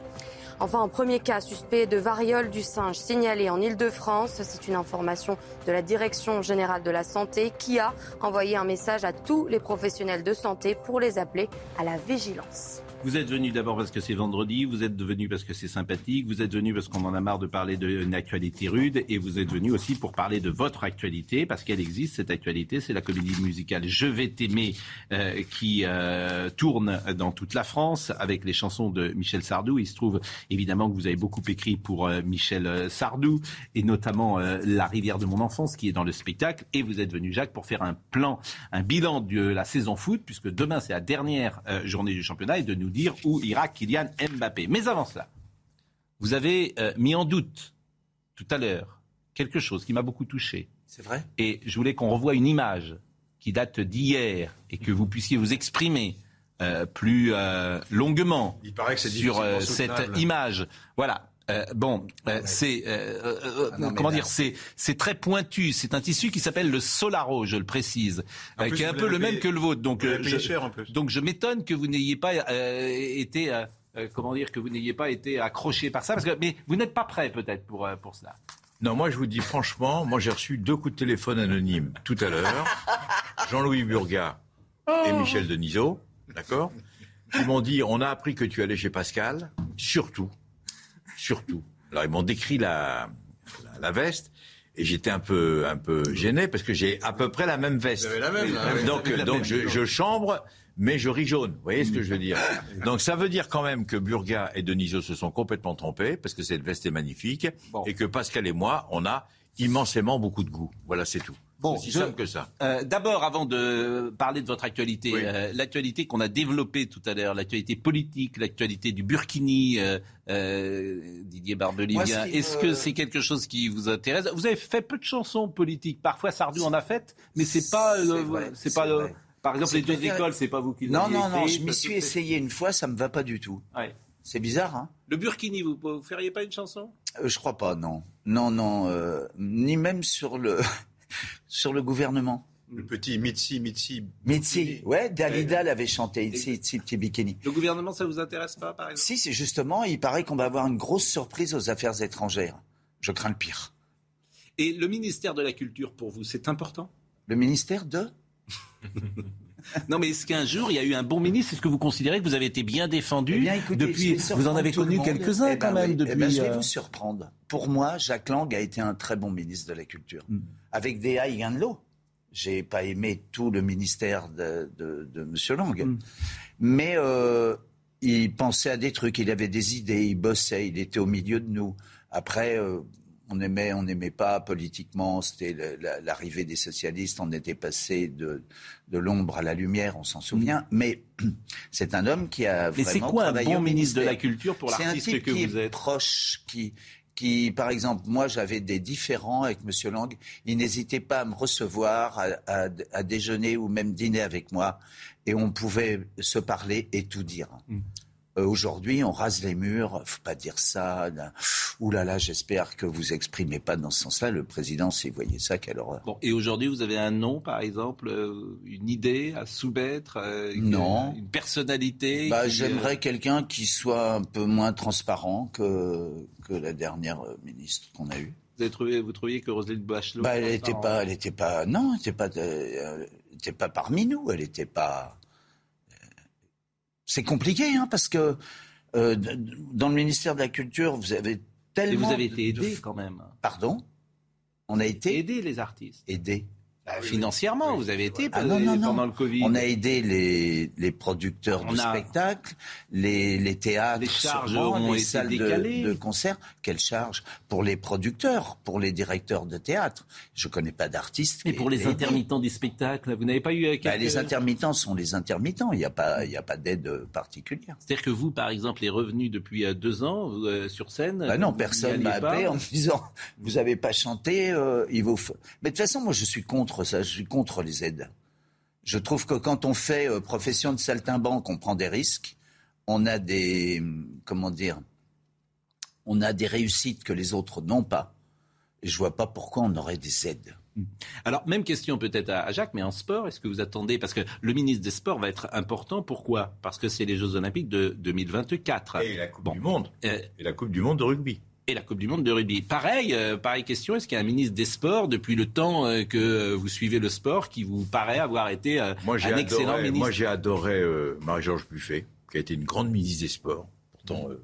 S2: Enfin, un premier cas suspect de variole du singe signalé en Ile-de-France. C'est une information de la Direction générale de la santé qui a envoyé un message à tous les professionnels de santé pour les appeler à la vigilance.
S1: Vous êtes venu d'abord parce que c'est vendredi, vous êtes venu parce que c'est sympathique, vous êtes venu parce qu'on en a marre de parler d'une actualité rude, et vous êtes venu aussi pour parler de votre actualité, parce qu'elle existe, cette actualité, c'est la comédie musicale Je vais t'aimer, euh, qui euh, tourne dans toute la France avec les chansons de Michel Sardou. Il se trouve évidemment que vous avez beaucoup écrit pour euh, Michel Sardou, et notamment La rivière de mon enfance, qui est dans le spectacle, et vous êtes venu, Jacques, pour faire un plan, un bilan de la saison foot, puisque demain c'est la dernière journée du championnat, et de nous dire où ira Kylian Mbappé. Mais avant cela, vous avez euh, mis en doute tout à l'heure quelque chose qui m'a beaucoup touché.
S19: C'est vrai?
S1: Et je voulais qu'on revoie une image qui date d'hier et que vous puissiez vous exprimer euh, plus euh, longuement
S10: Il paraît que c'est
S1: sur euh, cette image. Voilà. Euh, bon, euh, c'est euh, euh,
S19: Ah non,
S1: comment
S19: là-
S1: dire, c'est c'est très pointu. C'est un tissu qui s'appelle le Solaro, je le précise, euh,
S10: plus,
S1: qui est un peu le même que le vôtre. Donc je,
S10: cher, en plus.
S1: donc je m'étonne que vous n'ayez pas euh, été comment dire que vous n'ayez pas été accroché par ça, parce que mais vous n'êtes pas prêt peut-être pour euh, pour cela.
S9: Non, moi je vous dis franchement, moi j'ai reçu deux coups de téléphone anonymes tout à l'heure. Jean-Louis Burga et Michel Denisot, d'accord Ils m'ont dit, on a appris que tu allais chez Pascal, surtout, surtout. Alors ils m'ont décrit la, la, la veste. Et j'étais un peu, un peu gêné parce que j'ai à peu près la même veste.
S10: Vous avez la même, là, oui.
S9: Donc, donc je, je chambre, mais je ris jaune. Vous voyez ce que je veux dire? Donc ça veut dire quand même que Burga et Denisot se sont complètement trompés parce que cette veste est magnifique et que Pascal et moi, on a immensément beaucoup de goût. Voilà, c'est tout.
S1: Bon,
S9: aussi
S1: je-
S9: simple que ça.
S1: Euh, D'abord, avant de parler de votre actualité, euh, l'actualité qu'on a développée tout à l'heure, l'actualité politique, l'actualité du Burkini, euh, euh, Didier Barbelivien, est-ce que c'est quelque chose qui vous intéresse? Vous avez fait peu de chansons politiques. Parfois, Sardou en a fait, mais c'est pas, c'est pas. par exemple, les deux
S19: préféré-
S1: écoles, c'est pas vous qui
S19: Non, non, non, je m'y suis essayé une fois, ça me va pas du tout.
S1: Ouais.
S19: C'est bizarre, hein?
S1: Le Burkini, vous, vous feriez pas une chanson?
S19: Euh, Je crois pas, non. Non, non, euh, ni même sur le, sur le gouvernement.
S10: Le petit Mitsi, Mitsi.
S19: Mitsi, ouais, Dalida l'avait chanté, Itzi, Itzi, petit bikini.
S1: Le gouvernement, ça vous intéresse pas, par exemple?
S19: Si, c'est justement, il paraît qu'on va avoir une grosse surprise aux affaires étrangères. Je crains le pire.
S1: Et le ministère de la Culture, pour vous, c'est important?
S19: Le ministère de?
S1: Non, mais est-ce qu'un jour il y a eu un bon ministre? Est-ce que vous considérez que vous avez été bien défendu
S19: Eh bien, écoutez,
S1: depuis Vous en avez connu quelques-uns
S19: Eh ben
S1: quand même
S19: oui.
S1: depuis.
S19: Eh ben, je vais
S1: euh,
S19: vous surprendre. Pour moi, Jacques Lang a été un très bon ministre de la Culture.
S1: Hmm.
S19: Avec des hauts gains de l'eau. J'ai pas aimé tout le ministère de, de, de M. Lang.
S1: Hmm.
S19: Mais euh, il pensait à des trucs, il avait des idées, il bossait, il était au milieu de nous. Après, euh, on aimait, on n'aimait pas politiquement. C'était l'arrivée des socialistes. On était passé de, de l'ombre à la lumière, on s'en souvient. Mais c'est un homme qui a
S1: Hmm. Mais c'est
S19: vraiment
S1: quoi un bon ministre de la. Culture pour
S19: C'est un
S1: l'artiste
S19: type
S1: que
S19: qui
S1: vous
S19: est
S1: êtes?
S19: proche, qui, qui, par exemple, moi j'avais des différends avec M. Lang. Il n'hésitait pas à me recevoir, à, déjeuner ou même dîner avec moi, et on pouvait se parler et tout dire. Euh, Aujourd'hui, on rase les murs. Faut pas dire ça. Ouh là là, j'espère que vous exprimez pas dans ce sens-là. Le président, si vous voyez ça, quelle horreur.
S1: Bon, et aujourd'hui, vous avez un nom, par exemple, euh, une idée à soumettre, euh, une-
S19: Non.
S1: une personnalité.
S19: Bah,
S1: qui,
S19: J'aimerais
S1: euh,
S19: quelqu'un qui soit un peu moins transparent que, que la dernière euh, ministre qu'on a eue.
S1: Vous, avez trouvé, vous trouviez que Roselyne Bachelot.
S19: Bah, elle
S1: était
S19: n'était pas, elle était pas, non, elle n'était pas, euh, elle était pas parmi nous. Elle n'était pas. C'est compliqué, hein, parce que euh, dans le ministère de la Culture, vous avez
S1: Et
S19: tellement.
S1: vous avez été
S19: de-
S1: aidé quand même.
S19: Pardon? On a été
S1: Aider les artistes.
S19: aidés.
S1: Bah, financièrement, vous avez été
S19: Ah
S1: pendant,
S19: non, non, non.
S1: pendant le Covid.
S19: On a aidé les, les producteurs
S1: On
S19: de
S1: a-
S19: spectacles, les, les théâtres,
S1: Les charges
S19: sûrement,
S1: ont
S19: les
S1: été
S19: salles de,
S1: décalées.
S19: de concert. Quelles charges Pour les producteurs, pour les directeurs de théâtre? Je connais pas d'artistes.
S1: Et pour les
S19: aidé.
S1: intermittents du spectacle, vous n'avez pas eu euh,
S19: Bah,
S1: quelques...
S19: les intermittents sont les intermittents. Il n'y a pas, il y a pas d'aide particulière.
S1: C'est-à-dire que vous, par exemple, les revenus depuis euh, deux ans euh, sur scène.
S19: Bah non, personne m'a appelé en me disant vous n'avez pas chanté, euh, il vous. faut- Mais de toute façon, moi, je suis contre ça. Je suis contre les aides. Je trouve que quand on fait euh, profession de saltimbanque, on prend des risques. On a des hum, comment dire On a des réussites que les autres n'ont pas. Et je vois pas pourquoi on aurait des aides.
S1: Alors, même question peut-être à à Jacques, mais en sport, est-ce que vous attendez Parce que le ministre des Sports va être important. Pourquoi? Parce que c'est les Jeux Olympiques de 2024.
S9: Et la Coupe du Monde.
S1: Euh,
S9: Et la Coupe du Monde de rugby.
S1: Et la Coupe du Monde de rugby. Pareil, euh, pareille question, est-ce qu'il y a un ministre des Sports, depuis le temps euh, que euh, vous suivez le sport, qui vous paraît avoir été euh,
S9: Moi,
S1: un excellent ministre?
S9: moi, j'ai adoré euh, Marie-Georges Buffet,
S20: qui a été une grande ministre des Sports. Pourtant, euh,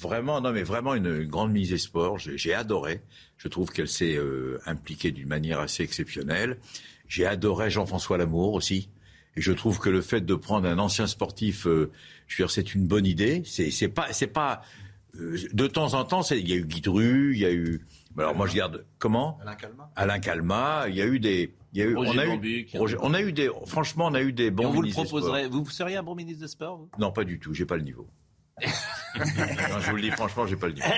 S20: vraiment, non, mais vraiment une, une grande ministre des Sports. J'ai adoré. Je trouve qu'elle s'est euh, impliquée d'une manière assez exceptionnelle. J'ai adoré Jean-François Lamour aussi. Et je trouve que le fait de prendre un ancien sportif, euh, je veux dire, c'est une bonne idée. C'est pas, c'est pas. Euh, de temps en temps, c'est- il y a eu Guy Dru, il y a eu. Alors moi, je garde comment?
S10: Alain Calmat.
S20: Alain Calmat. Il y a eu des. Il y a eu,
S1: Roger
S20: on a eu, Roger- on a eu des. Franchement, on a eu des
S1: Et
S20: bons.
S1: on vous le
S20: ministres des Sports.
S1: proposerait. Vous seriez un bon ministre des Sports vous?
S20: Non, pas du tout. J'ai pas le niveau. non, je vous le dis franchement, j'ai pas le niveau.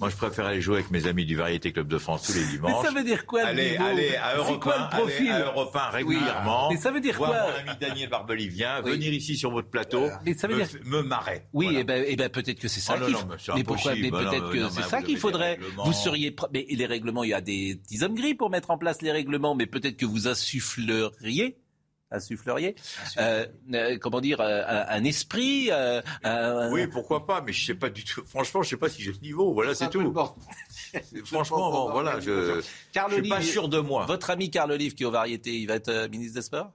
S20: Moi, je préfère aller jouer avec mes amis du Variété Club de France tous les dimanches.
S1: Mais ça veut dire quoi le
S20: Aller,
S1: niveau
S20: aller à
S1: C'est
S20: Europe
S1: quoi
S20: 1,
S1: le profil
S20: aller à Europe 1 régulièrement.
S1: Mais ça veut dire
S20: voir
S1: quoi
S20: mon ami Daniel Barbelivien,
S1: Oui.
S20: venir ici sur votre plateau,
S1: Mais ça veut
S20: me,
S1: dire-
S20: me marrer.
S1: Oui,
S20: Voilà.
S1: et ben, eh ben, peut-être que c'est ça
S20: Oh
S1: qu'il faut-
S20: mais
S1: pourquoi Mais.
S20: Bah non,
S1: peut-être que c'est ça qu'il faudrait. Vous seriez. Mais les règlements, il y a des petits hommes gris pour mettre en place les règlements, mais peut-être que vous insuffleriez. Insuffleriez, euh, euh, comment dire, euh, un, un esprit. euh, un-
S20: Oui, pourquoi pas, mais je sais pas du tout. Franchement, je sais pas si j'ai le niveau. Voilà, c'est tout. Franchement, bon, voilà, je,
S1: Carl
S20: je suis pas
S1: Olive,
S20: sûr de moi.
S1: Votre ami Carl Olive qui est aux variétés, il va être euh, ministre des Sports?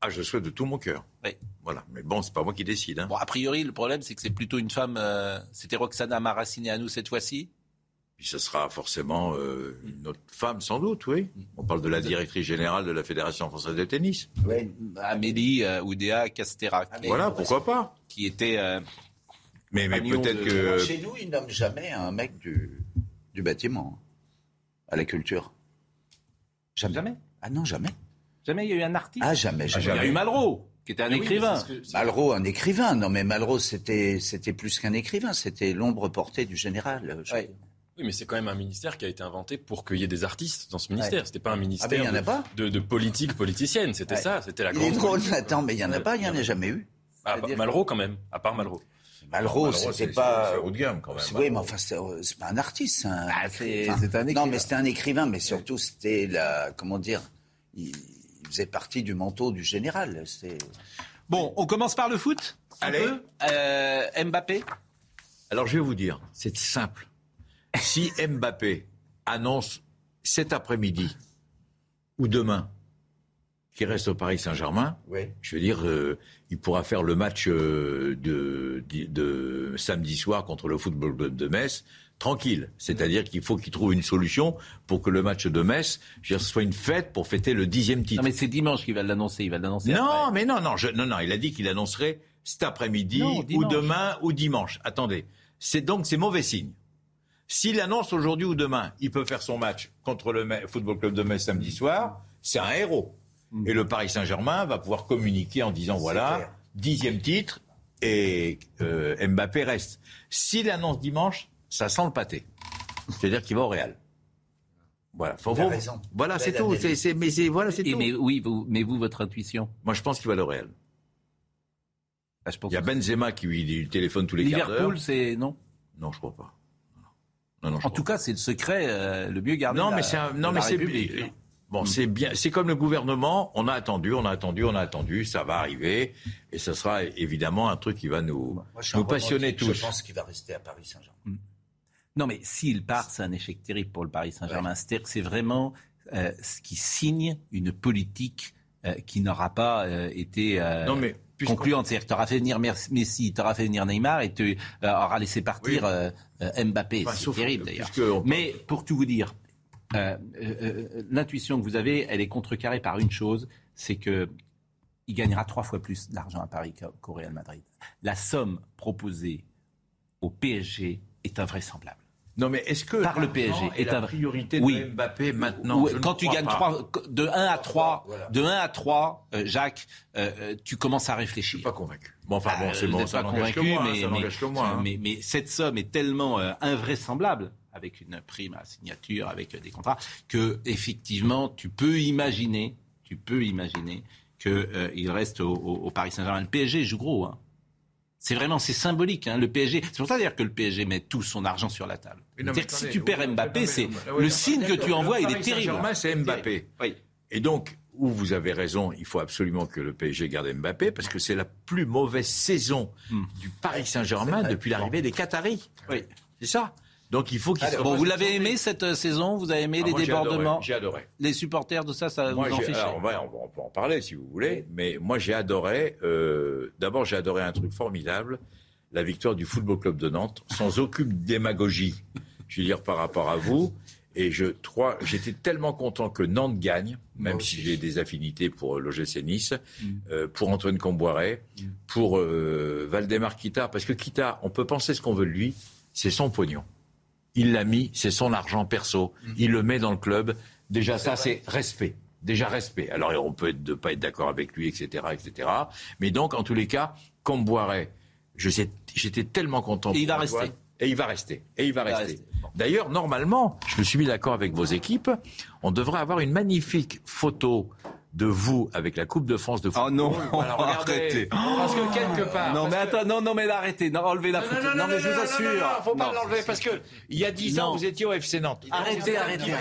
S20: Ah, je le souhaite de tout mon cœur.
S1: Oui.
S20: Voilà, mais bon, c'est pas moi qui décide. Hein.
S1: Bon, a priori, le problème, c'est que c'est plutôt une femme. euh, C'était Roxana Maraciné à nous cette fois-ci.
S20: Puis ce sera forcément euh, une autre femme, sans doute, oui. On parle de la directrice générale de la Fédération française de tennis.
S1: Amélie euh, Oudéa Castera. qui-
S20: Voilà, pourquoi pas.
S1: Qui était. euh,
S20: Mais, peut-être
S1: de-
S20: que.
S19: Chez nous, ils nomment jamais un mec du, du bâtiment à la culture. Jamais. Ah non, jamais.
S1: Jamais il y a eu un artiste.
S19: Ah, jamais,
S1: Il y
S19: jamais.
S1: a eu Malraux, qui était un
S19: Mais oui,
S1: écrivain.
S19: que- Malraux, un écrivain. Non, mais Malraux, c'était, c'était plus qu'un écrivain. C'était l'ombre portée du général. je-
S11: Oui, mais c'est quand même un ministère qui a été inventé pour qu'il y ait des artistes dans ce ministère.
S19: Ouais.
S11: C'était pas un ministère
S19: Ah ben, il y en a
S11: de,
S19: pas.
S11: de, de politique politicienne. C'était
S19: Ouais.
S11: ça. C'était la
S19: Il
S11: grande.
S19: est drôle, attends, mais il y en a pas, il y en a jamais eu.
S11: Ah, bah, Malraux quand même, à part Malraux.
S19: Malraux,
S20: c'est-
S19: c'était pas.
S20: c'est haut de gamme, quand même.
S19: Oui, mais enfin, c'est c'est pas un artiste. c'est un
S1: Ah,
S19: écrivain.
S1: c'est un
S19: Non,
S1: écrivain.
S19: mais c'était un écrivain, mais surtout, c'était la. Comment dire il, il faisait partie du manteau du général.
S1: Bon, on commence par le foot un
S20: Allez.
S1: peu Euh, Mbappé
S20: Alors je vais vous dire, c'est simple. Si Mbappé annonce cet après-midi ou demain qu'il reste au Paris Saint-Germain,
S19: Oui.
S20: je veux dire, euh, il pourra faire le match euh, de, de, de samedi soir contre le Football Club de Metz tranquille. C'est-à-dire qu'il faut qu'il trouve une solution pour que le match de Metz, je veux dire, soit une fête pour fêter le dixième titre.
S1: Non, mais c'est dimanche qu'il va l'annoncer. Il va l'annoncer.
S20: Non,
S1: après.
S20: mais non, non, je- non, non. Il a dit qu'il annoncerait cet après-midi ou demain ou dimanche. Attendez, c'est donc c'est mauvais signe. S'il annonce aujourd'hui ou demain, il peut faire son match contre le Football Club de Metz samedi soir. C'est un héros.
S1: Mm.
S20: Et le Paris Saint-Germain va pouvoir communiquer en disant voilà
S19: clair.
S20: dixième titre et euh, Mbappé reste. S'il annonce dimanche, ça sent le pâté. C'est-à-dire qu'il va au Real. Voilà. Faut
S19: raison.
S20: Voilà, c'est tout. mais c'est, voilà, c'est
S1: Et
S20: tout.
S1: mais oui, vous, mais vous, votre intuition
S20: Moi, je pense qu'il va au Real.
S1: Ah, je pense
S20: Il y a Benzema qui lui téléphone tous les quarts d'heure.
S1: Liverpool, c'est non?
S20: Non, je crois pas. Non, non, je
S1: En
S20: crois
S1: tout cas, c'est le secret euh, le mieux gardé.
S20: Non,
S1: la-
S20: mais c'est un- non, mais c'est bon, c'est bien. C'est comme le gouvernement. On a attendu, on a attendu, on a attendu. Ça va arriver et ce sera évidemment un truc qui va nous
S19: Moi,
S20: passionner tous.
S19: Je pense qu'il va rester à Paris Saint-Germain.
S1: Non, mais s'il part, c'est un échec terrible pour le Paris Saint-Germain. C'est-à-dire que c'est vraiment euh, ce qui signe une politique euh, qui n'aura pas euh, été euh,
S20: Non, mais
S1: concluante. C'est-à-dire que tu auras fait venir Messi, tu auras fait venir Neymar et tu euh, auras laissé partir
S20: Oui.
S1: euh, euh, Mbappé.
S20: Enfin,
S1: c'est terrible d'ailleurs.
S20: on-
S1: Mais pour tout vous dire, euh, euh, euh, l'intuition que vous avez, elle est contrecarrée par une chose, c'est que il gagnera trois fois plus d'argent à Paris qu'au qu'au Real Madrid. La somme proposée au PSG est invraisemblable.
S20: Non, mais est-ce que
S1: Par le PSG
S20: est la
S1: un-
S20: priorité
S1: Oui.
S20: de Mbappé maintenant Je ne
S1: quand tu
S20: crois
S1: gagnes
S20: pas.
S1: trois, de 1 à 3,
S19: Voilà.
S1: de 1 à 3, euh, Jacques, euh, euh, tu commences à réfléchir.
S20: Pas convaincu. Bon, enfin bon,
S1: Ah,
S20: c'est
S1: vous
S20: bon, ça n'engage que
S1: convaincu,
S20: moi. hein,
S1: mais,
S20: ça
S1: mais-
S20: n'engage que moi. hein.
S1: mais- mais cette somme est tellement euh, invraisemblable avec une prime à signature, avec euh, des contrats, que effectivement, tu peux imaginer, tu peux imaginer que euh, il reste au, au- au Paris Saint-Germain. Le PSG joue gros. Hein. C'est vraiment, c'est symbolique. Hein, le PSG, c'est pour ça d'ailleurs que le PSG met tout son argent sur la table.
S20: Non,
S1: C'est-à-dire que si
S20: attendez,
S1: tu perds Mbappé, c'est
S20: oui,
S1: le signe que tu envoies, il est terrible.
S20: Saint-Germain, c'est Mbappé.
S1: Oui.
S20: Et donc, où vous avez raison, il faut absolument que le PSG garde Mbappé parce que c'est la plus mauvaise saison
S1: Hmm.
S20: du Paris Saint-Germain depuis l'arrivée des Qataris.
S1: Oui.
S20: C'est ça? Donc il faut qu'il se
S1: Bon, vous l'avez aimé cette euh, saison? Vous avez aimé
S20: Ah,
S1: les
S20: moi, j'ai adoré,
S1: débordements?
S20: J'ai adoré.
S1: Les supporters, tout ça, ça
S20: Moi,
S1: vous en
S20: j'ai- alors, on, va, on va- on peut en parler si vous voulez, mais moi j'ai adoré. euh, D'abord, j'ai adoré un truc formidable la victoire du Football Club de Nantes, sans aucune démagogie, je veux dire, par rapport à vous. Et je crois, j'étais tellement content que Nantes gagne, même si j'ai des affinités pour l'OGC Nice, euh, pour Antoine Comboiret, pour euh, Valdemar Kita, parce que Kita, on peut penser ce qu'on veut de lui, c'est son pognon. Il l'a mis, c'est son argent perso. Il le met dans le club. Déjà, ça, c'est respect. Déjà, respect. Alors, on peut ne pas être d'accord avec lui, etc., etc. Mais donc, en tous les cas, sais- j'étais tellement content.
S1: Et il va rester.
S20: Et il va rester. Et il va
S1: Il va
S20: rester.
S1: rester.
S20: D'ailleurs, normalement, je me suis mis d'accord avec vos équipes, on devrait avoir une magnifique photo de vous avec la Coupe de France de football.
S1: Oh non,
S20: Voilà, regardez.
S1: arrêtez.
S20: Parce que quelque part.
S1: Non, mais
S20: que-
S1: attends, non, non, mais arrêtez, non, enlevez la
S20: non,
S1: photo.
S20: non, non,
S1: mais je vous
S20: non, non,
S1: assure.
S20: non, non, faut pas
S1: Non.
S20: l'enlever parce que il y a 10 ans,
S1: Non.
S20: vous étiez au FC Nantes.
S1: Arrêtez,
S20: Vous êtes un
S1: arrêtez,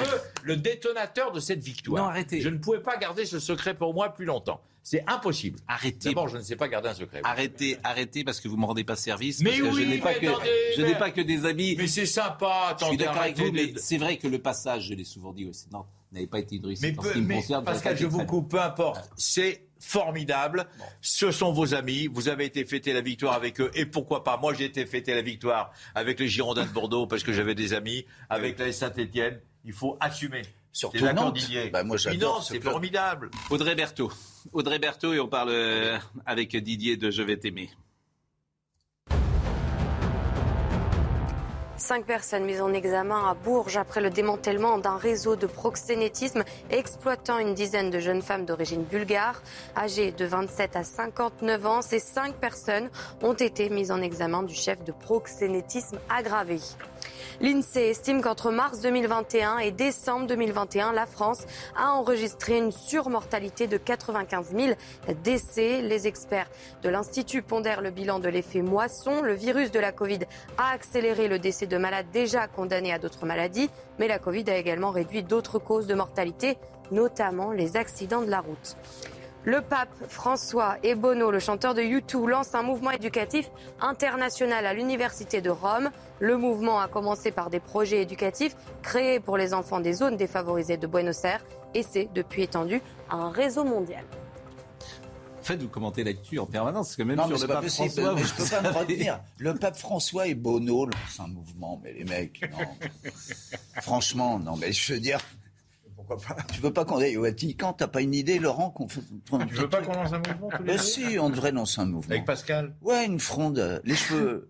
S20: le détonateur de cette victoire.
S1: Non, arrêtez.
S20: Je ne pouvais pas garder ce secret pour moi plus longtemps. C'est impossible.
S1: Arrêtez.
S20: D'abord, je ne sais pas garder un secret.
S1: Arrêtez, arrêtez, parce que vous me rendez pas service.
S20: Mais
S1: parce que
S20: oui,
S1: je n'ai pas
S20: mais
S1: que,
S20: attendez,
S1: je n'ai pas que des amis.
S20: Mais c'est sympa.
S1: Je suis
S20: Attendez,
S1: d'accord avec vous, mais c'est vrai que le passage, je l'ai souvent dit aussi, non, n'avait pas été une réussite.
S20: Mais, peu- mais Pascal, je vous coupe, peu importe. C'est formidable. Ce sont vos amis. Vous avez été fêter la victoire avec eux. Et pourquoi pas Moi, j'ai été fêter la victoire avec les Girondins de Bordeaux parce que j'avais des amis. Avec la Saint-Etienne. Il faut assumer.
S19: Surtout Nantes.
S20: Didier
S19: Bah, moi, j'adore ce
S20: c'est formidable.
S1: Audrey Berthaud. Audrey Berthaud, et on parle euh, avec Didier de Je vais t'aimer.
S2: Cinq personnes mises en examen à Bourges après le démantèlement d'un réseau de proxénétisme exploitant une dizaine de jeunes femmes d'origine bulgare. Âgées de 27 à 59 ans, ces cinq personnes ont été mises en examen du chef de proxénétisme aggravé. L'INSEE estime qu'entre mars 2021 et décembre 2021, la France a enregistré une surmortalité de 95 000 décès. Les experts de l'Institut pondèrent le bilan de l'effet moisson. Le virus de la Covid a accéléré le décès de malades déjà condamnés à d'autres maladies, mais la Covid a également réduit d'autres causes de mortalité, notamment les accidents de la route. Le pape François et Bono, le chanteur de U2, lance un mouvement éducatif international à l'Université de Rome. Le mouvement a commencé par des projets éducatifs créés pour les enfants des zones défavorisées de Buenos Aires et s'est depuis étendu à un réseau mondial.
S1: En fait, vous commentez l'actu en permanence, parce que même
S19: Non,
S1: sur le pape
S19: possible.
S1: François,
S19: mais
S1: vous
S19: je peux pas me
S1: savez-
S19: retenir. Le pape François et Bono, c'est un mouvement, mais les mecs, non. Franchement, non, mais je veux dire. Pourquoi pas Tu veux pas qu'on aille au Vatican? T'as pas une idée, Laurent qu'on fait...
S10: Tu veux pas qu'on lance un mouvement tous les
S19: Ben
S10: deux?
S19: si, on devrait lancer un mouvement.
S10: Avec Pascal?
S19: Ouais, une fronde. Les cheveux.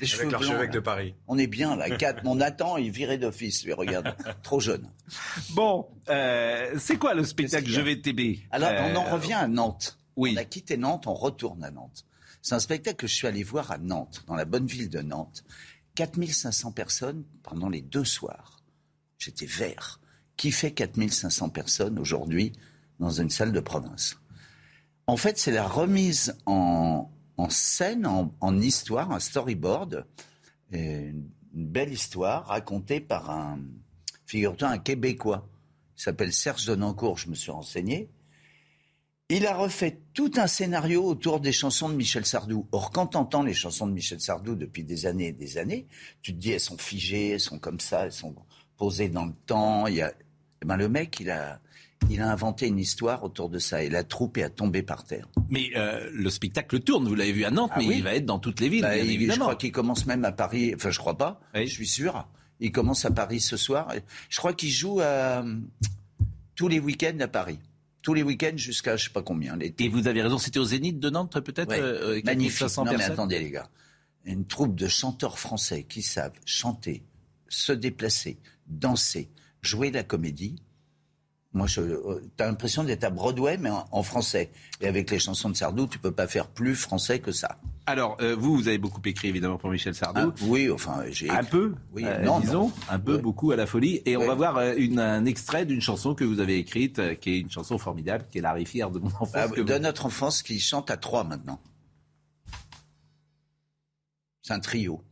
S19: Les cheveux
S10: Avec l'archevêque de Paris.
S19: On est bien là. Quatre. Mon Nathan, il virait d'office. Lui, regarde, trop jeune.
S1: Bon, euh, c'est quoi le spectacle Je vais t'aimer
S19: Alors, on en
S1: Euh,
S19: revient à Nantes.
S1: Oui.
S19: On a quitté Nantes, on retourne à Nantes. C'est un spectacle que je suis allé voir à Nantes, dans la bonne ville de Nantes. 4500 personnes pendant les deux soirs. J'étais vert. Qui fait 4500 personnes aujourd'hui dans une salle de province? En fait, c'est la remise en, scène, en, histoire, un storyboard, une belle histoire racontée par un, figure-toi, un Québécois. Il s'appelle Serge Denancourt, je me suis renseigné. Il a refait tout un scénario autour des chansons de Michel Sardou. Or, quand tu entends les chansons de Michel Sardou depuis des années et des années, tu te dis elles sont figées, elles sont comme ça, elles sont posées dans le temps. Il y a... eh ben, le mec, il a, il a inventé une histoire autour de ça et la troupe est à tomber par terre.
S1: Mais euh, le spectacle tourne, vous l'avez vu à Nantes,
S19: Ah
S1: mais
S19: oui.
S1: il va être dans toutes les villes,
S19: Bah,
S1: bien
S19: il- je crois qu'il commence même à Paris. Enfin, je crois pas. Je suis sûr. Il commence à Paris ce soir. Je crois qu'il joue à, tous les week-ends à Paris. Tous les week-ends jusqu'à je sais pas combien. l'été.
S1: Et vous avez raison, c'était au Zénith de Nantes peut-être
S19: Ouais.
S1: euh,
S19: Magnifique.
S1: 4500
S19: Non, mais attendez, les gars. Une troupe de chanteurs français qui savent chanter, se déplacer, danser, jouer la comédie. Moi, euh, t'as l'impression d'être à Broadway, mais en, en français. Et avec les chansons de Sardou, tu peux pas faire plus français que ça.
S1: Alors, euh, vous, vous avez beaucoup écrit évidemment pour Michel Sardou.
S19: Ah, oui, enfin, j'ai
S1: Un peu,
S19: Oui,
S1: euh,
S19: non,
S1: disons,
S19: non.
S1: un peu,
S19: Ouais.
S1: beaucoup à la folie. Et on va voir euh, une- un extrait d'une chanson que vous avez écrite, qui est une chanson formidable, qui est La rivière de mon enfance.
S19: Ah,
S1: que
S19: de
S1: vous-
S19: notre enfance qui chante à trois maintenant. C'est un trio.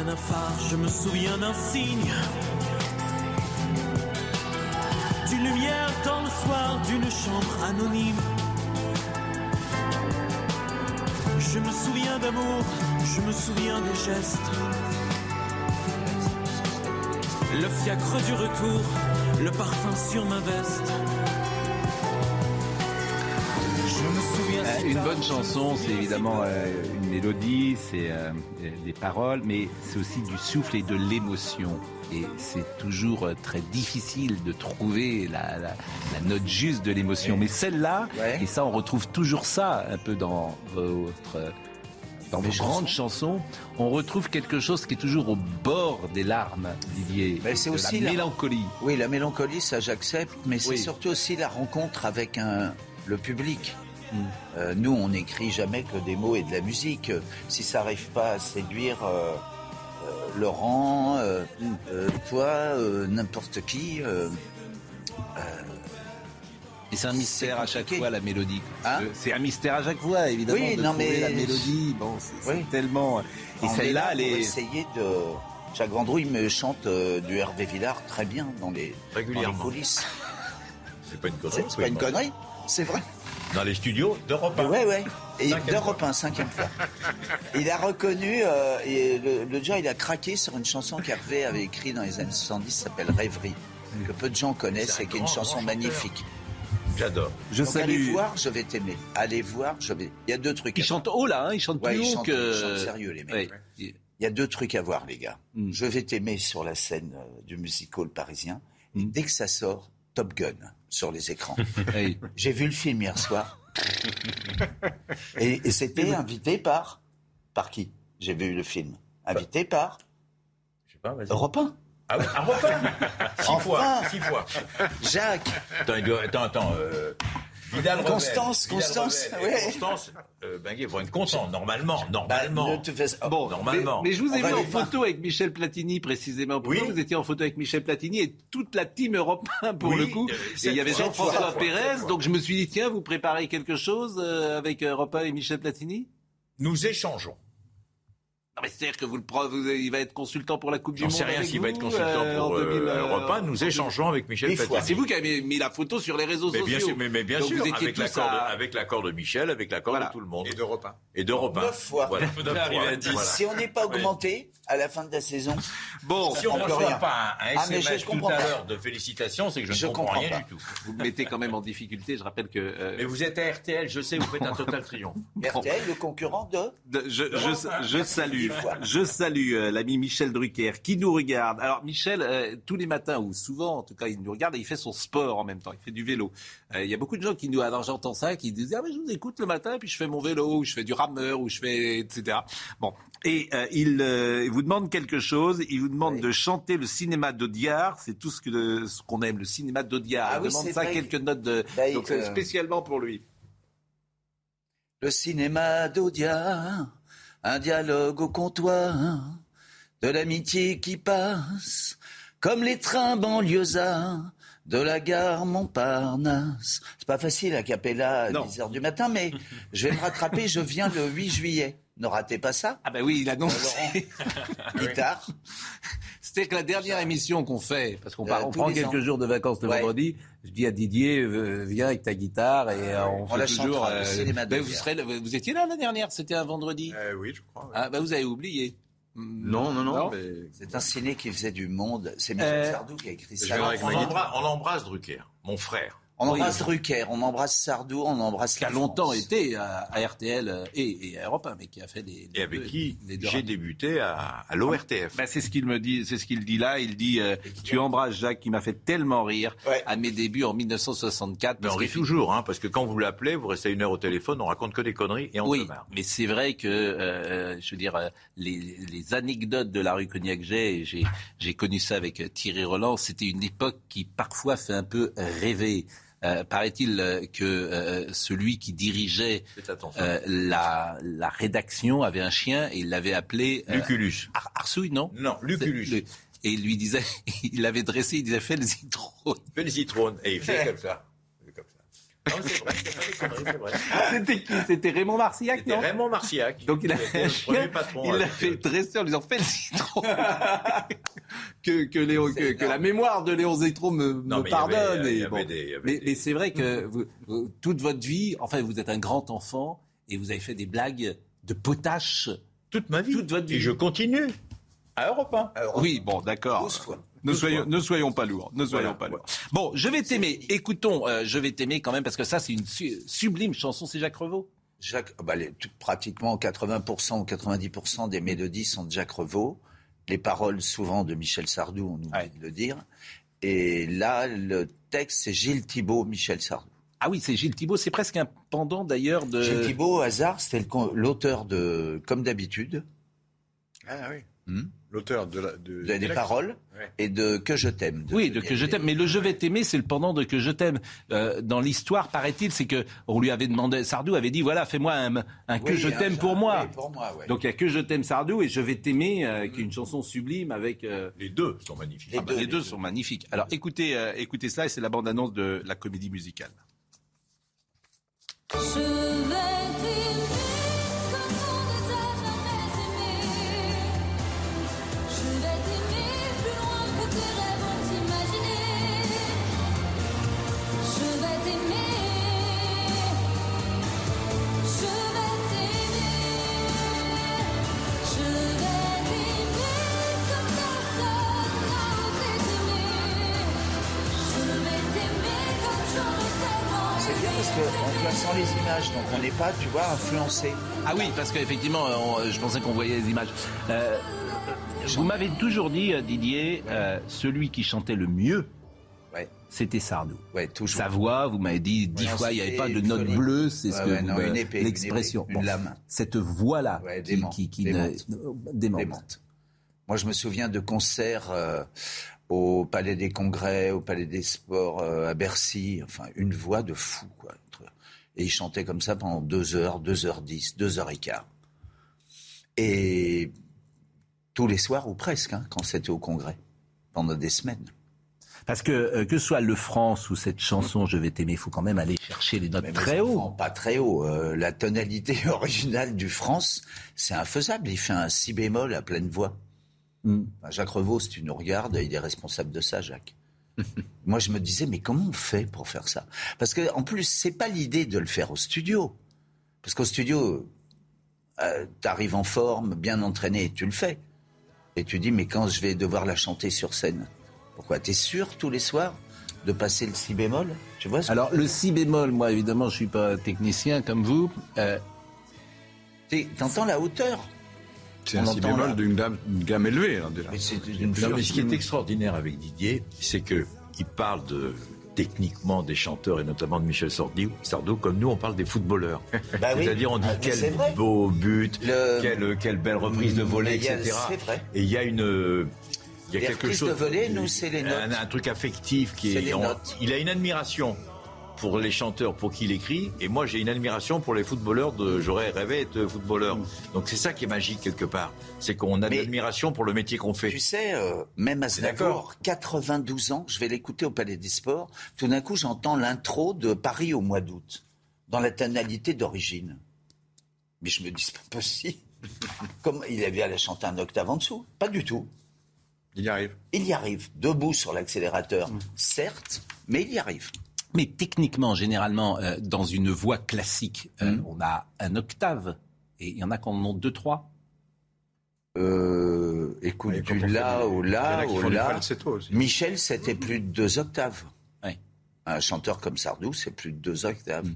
S21: Souviens d'un phare, je me souviens d'un signe. D'une lumière dans le soir d'une chambre anonyme. Je me souviens d'amour, je me souviens des gestes. Le fiacre du retour, le parfum sur ma veste.
S1: Une
S21: tard,
S1: bonne chanson, c'est évidemment euh, une mélodie, c'est euh, euh, des paroles, mais c'est aussi du souffle et de l'émotion. Et c'est toujours euh, très difficile de trouver la, la- la note juste de l'émotion. Mais celle-là, et ça, on retrouve toujours ça un peu dans votre dans vos grandes chansons, on retrouve quelque chose qui est toujours au bord des larmes, Didier.
S19: Mais c'est aussi
S1: la mélancolie.
S19: Oui, la mélancolie, ça j'accepte, mais c'est
S1: Oui.
S19: surtout aussi la rencontre avec un, le public. Euh, nous, on n'écrit jamais que des mots et de la musique. Si ça n'arrive pas à séduire euh, euh, Laurent, euh, toi, n'importe qui.
S1: Et c'est un mystère à chaque fois la mélodie.
S19: Hein
S1: c'est un mystère à chaque fois, évidemment.
S19: Oui,
S1: de
S19: non,
S1: trouver
S19: mais-
S1: la mélodie. Bon, c'est
S19: Oui.
S1: tellement. Et celle-là,
S19: là
S1: elle est.
S19: essayer de. Jacques Vendrouille me chante euh, du Hervé Villard très bien dans les,
S20: Régulièrement.
S19: dans les coulisses.
S20: C'est pas une connerie.
S19: C'est c'est pas une connerie, c'est vrai.
S20: Dans les studios d'Europe 1.
S19: Ouais, ouais. Et
S20: Cinquième
S19: d'Europe 1, cinquième fois. Il a reconnu, euh, et le, le gars, il a craqué sur une chanson qu'Hervé avait écrite dans les années 70, qui s'appelle Rêverie, que peu de gens connaissent et qui est une chanson magnifique.
S20: J'adore.
S1: Je
S19: Donc,
S1: salue-
S19: Allez voir, je vais t'aimer. Allez voir, je vais. Il y a deux trucs.
S1: Il chante haut là, hein, il chante
S19: Ouais,
S1: plus
S19: ils
S1: haut
S19: chantent-
S1: que.
S19: ils chantent sérieux, les mecs.
S1: Ouais.
S19: Il y a deux trucs à voir, les gars. Je vais t'aimer sur la scène euh, du musical parisien. Et
S1: Mm.
S19: dès que ça sort, Top Gun sur les écrans. J'ai vu le film hier soir. et et c'était invité par. Par qui? J'ai vu le film. Invité par.
S20: Je sais pas, vas-y.
S19: Europe 1.
S20: Ah oui, 1 Six
S19: Enfin.
S20: fois, six fois.
S19: Jacques.
S20: Attends, attends. euh, Vidal
S19: Constance,
S20: Vidal
S19: Constance, ouais.
S20: Constance, euh, Benguet vont être contents, normalement, normalement.
S19: ne te fais-
S1: Bon,
S20: normalement.
S1: Mais, mais je vous ai vu en photo avec Michel Platini précisément. Pourquoi vous étiez en photo avec Michel Platini et toute la team Europe 1 pour
S20: Oui,
S1: le coup.
S20: euh,
S1: Et il y avait Jean-François Pérez. Donc je me suis dit tiens, vous préparez quelque chose euh, avec Europe 1 et Michel Platini?
S20: Nous échangeons.
S1: Non, mais C'est-à-dire que vous le pre- vous- il va être consultant pour la Coupe du Monde.
S20: sais rien
S1: avec
S20: s'il va être consultant
S1: euh,
S20: pour euh,
S1: 2000, euh,
S20: Europe 1. Nous échangeons avec Michel. Platini.
S1: C'est vous qui avez mis la photo sur les réseaux
S20: Mais
S1: sociaux.
S20: bien sûr, mais, mais bien
S1: Donc
S20: sûr,
S1: vous étiez
S20: avec l'accord,
S1: à-
S20: de, avec l'accord de Michel, avec l'accord de tout le monde. Et d'Europe 1. Et d'Europe 1.
S19: Neuf fois.
S20: Voilà. Neuf fois.
S19: à dix.
S20: Voilà.
S19: Si on n'est pas augmenté à la fin de la saison.
S1: Bon,
S20: Si on ne reçoit
S19: rien.
S20: pas un, un
S19: Ah, mais
S20: SMS
S19: je
S20: tout
S19: comprends
S20: à l'heure de félicitations, c'est que je,
S19: Je
S20: ne comprends,
S19: comprends
S20: rien
S19: pas.
S20: du tout.
S1: Vous me mettez quand même en difficulté. Je rappelle que. euh,
S20: Mais vous êtes à RTL, je sais, vous faites un total triomphe.
S19: RTL, le concurrent de.
S1: De- je, je, je salue, je salue euh, l'ami Michel Drucker qui nous regarde. Alors Michel, euh, tous les matins ou souvent, en tout cas, il nous regarde et il fait son sport en même temps. Il fait du vélo. Euh, Il y a beaucoup de gens qui nous, alors j'entends ça, qui disent ah mais je vous écoute le matin puis je fais mon vélo ou je fais du rameur ou je fais etc. Bon et euh, il, euh, il vous demande quelque chose. Il vous demande de chanter le cinéma d'Audiard. C'est tout ce qu'on aime, le cinéma d'Audiard.
S19: Ah
S1: il
S19: oui,
S1: demande ça quelques notes de
S19: Bah,
S1: donc
S19: euh,
S1: spécialement pour lui.
S19: Le cinéma d'Audiard, un dialogue au comptoir, de l'amitié qui passe, comme les trains banlieusards de la gare Montparnasse. C'est pas facile à Capella à 10 heures du matin, mais je vais me rattraper, je viens le 8 juillet. Ne ratez pas ça.
S1: Ah ben oui, il annonce.
S19: Guitare.
S1: C'est-à-dire que la dernière émission qu'on fait, parce qu'on
S19: Euh,
S1: part- on
S19: tous
S1: prend quelques
S19: ans.
S1: jours de vacances le
S19: Ouais.
S1: vendredi, je dis à Didier, euh, viens avec ta guitare et euh, on,
S19: On
S1: fait
S19: la
S1: toujours.
S19: chantera, le cinéma
S1: ben,
S19: de
S1: vous, serez, vous étiez là la dernière, c'était un vendredi.
S10: oui, je crois.
S1: Ah ben vous avez oublié.
S10: Non, non, non. mais-
S19: C'est un ciné qui faisait du monde. C'est Michel
S1: Euh,
S19: Sardou qui a écrit ça.
S20: on, embrasse, on embrasse Drucker, mon frère.
S19: On embrasse. Drucker, on embrasse Sardou, on embrasse
S1: Qui a longtemps
S19: France.
S1: été à, à RTL euh, et, et à Europe 1, mais qui a fait des.
S20: Et avec
S1: deux-
S20: qui j'ai débuté à, à l'ORTF.
S1: Ben, c'est ce qu'il me dit, c'est ce qu'il dit là. Il dit, euh, tu embrasses Jacques qui m'a fait tellement rire à mes débuts en 1964.
S20: Mais on rit toujours, hein, parce que quand vous l'appelez, vous restez une heure au téléphone, on raconte que des conneries et on
S1: oui,
S20: se marre.
S1: mais c'est vrai que, euh, je veux dire, les, les anecdotes de la rue Cognac-Jet, et j'ai, j'ai connu ça avec Thierry Roland, c'était une époque qui parfois fait un peu rêver. Euh, paraît-il euh, que euh, celui qui dirigeait euh, la, la rédaction avait un chien et il l'avait appelé... euh,
S20: Lucullus.
S1: Ar- Arsouille, non?
S20: Non,
S1: le- et il lui disait, il avait dressé, il disait fais le citrone.
S20: Fais le citrone. Et il fait comme ça. Non, c'est vrai, c'est pas des conneries, c'est vrai.
S1: C'était qui? C'était Raymond Marcillac,
S20: C'était
S1: non?
S20: Raymond Marcillac.
S1: Donc il a,
S20: premier patron.
S1: il l'a fait dresser en lui disant fais le citron. que, que, Léon, que, que la mémoire de Léon Zétron me,
S20: Non,
S1: me
S20: mais
S1: pardonne.
S20: avait-
S1: et bon.
S20: des- y avait
S1: mais mais c'est vrai que vous- vous- toute votre vie, enfin vous êtes un grand enfant et vous avez fait des blagues de potache.
S20: Toute ma vie.
S1: Toute votre vie.
S20: Et je continue. À Europe 1.
S1: Oui, bon, d'accord. Ne soyons, ne soyons pas lourds. Ne soyons pas lourds. Bon, je vais t'aimer. Écoutons, euh, je vais t'aimer quand même parce que ça, c'est une su- sublime chanson. C'est Jacques Revaux.
S19: Jacques, bah, les- tout- pratiquement 80% ou 90% des mélodies sont de Jacques Revaux. Les paroles, souvent, de Michel Sardou, on oublie de le dire. Et là, le texte, c'est Gilles Thibault, Michel Sardou.
S1: Ah oui, c'est Gilles Thibault. C'est presque un pendant d'ailleurs de.
S19: Gilles Thibault, au hasard, c'était l'auteur de Comme d'habitude.
S10: Ah oui.
S19: Hmm.
S10: L'auteur de, la, de,
S19: des paroles
S10: Ouais.
S19: et de Que je t'aime. de
S1: Oui, de que je t'aime. Mais le je vais t'aimer, c'est le pendant de que je t'aime. Euh, dans l'histoire, paraît-il, c'est que on lui avait demandé, Sardou avait dit, voilà, fais-moi un, un que
S19: Oui,
S1: je t'aime pour moi.
S19: oui, pour moi, ouais.
S1: Donc il y a que je t'aime Sardou et je vais t'aimer, euh, qui est une chanson sublime avec. euh,
S20: Les deux sont magnifiques.
S1: ah bah, les deux sont magnifiques. Alors écoutez, euh, écoutez cela et c'est la bande-annonce de la comédie musicale.
S22: Je
S19: parce qu'on voit sans les images, donc on n'est pas, tu vois, influencé.
S1: Ah oui, parce qu'effectivement, euh, on- je pensais qu'on voyait les images. Euh, vous m'avez toujours dit, euh, Didier, euh, celui qui chantait le mieux, c'était Sardou. Sa voix, vous m'avez dit dix
S19: Ouais,
S1: fois, il n'y avait pas de note
S19: folie.
S1: bleue, c'est ce que l'expression. Cette voix-là, qui,
S19: démente,
S1: qui, qui
S19: démente.
S1: ne- démente.
S19: Démente. Moi, je me souviens de concerts euh, au Palais des Congrès, au Palais des Sports, euh, à Bercy. Enfin, une voix de fou, quoi. Et il chantait comme ça pendant deux heures, deux heures dix, deux heures et quart. Et tous les soirs, ou presque, hein, quand c'était au Congrès, pendant des semaines.
S1: Parce que euh, que ce soit le France ou cette chanson Je vais t'aimer, il faut quand même aller chercher les notes
S19: Mais
S1: très haut.
S19: enfants, Pas très haut. Euh, la tonalité originale du France, c'est infaisable. Il fait un si bémol à pleine voix.
S1: Mm.
S19: Enfin, Jacques Revaux, si tu nous regardes, il est responsable de ça, Jacques. Moi, je me disais, mais comment on fait pour faire ça? Parce que en plus, c'est pas l'idée de le faire au studio. Parce qu'au studio, euh, t'arrives en forme, bien entraîné, et tu le fais. Et tu dis, mais quand je vais devoir la chanter sur scène, pourquoi? T'es sûr tous les soirs de passer le si bémol? Tu vois ce
S1: Alors le si bémol, moi évidemment, je suis pas technicien comme vous. Euh,
S19: T'entends la hauteur?
S10: C'est
S19: On
S10: un si bémol d'une gamme, une gamme élevée, hein, déjà.
S19: Mais c'est
S20: Non, mais ce qui est extraordinaire avec Didier, c'est que il parle de techniquement des chanteurs et notamment de Michel Sardou, Sardou comme nous on parle des footballeurs.
S19: Bah oui.
S20: C'est-à-dire on dit
S19: Ah,
S20: quel beau but,
S19: Le-
S20: quelle, quelle belle reprise de volée, etc.
S19: vrai.
S20: Et il y a une il y a
S19: Les
S20: quelque chose
S19: de volée, nous, c'est les notes.
S20: Un, un truc affectif qui est
S19: les
S20: on-
S19: notes.
S20: il a une admiration pour les chanteurs pour qui il écrit et moi j'ai une admiration pour les footballeurs de j'aurais rêvé être footballeur.
S19: Mm.
S20: Donc c'est ça qui est magique quelque part, c'est qu'on a de l'admiration pour le métier qu'on fait.
S19: Tu sais, euh, même Aznavour, 92 ans, je vais l'écouter au Palais des Sports. Tout d'un coup, j'entends l'intro de Paris au mois d'août, dans la tonalité d'origine. Mais je me dis, c'est pas possible. Comme il avait à la chanter un octave en dessous. Pas du tout.
S10: Il y arrive.
S19: Il y arrive. Debout sur l'accélérateur, certes, mais il y arrive.
S1: Mais techniquement, généralement, euh, dans une voix classique, euh,
S19: Hmm.
S1: on a un octave. Et il y en a qui en deux, trois.
S19: Euh, écoute,
S10: quand
S19: du
S10: des-
S19: au là au
S10: aussi.
S19: Michel, c'était plus de deux octaves. Un chanteur comme Sardou, c'est plus de deux octaves.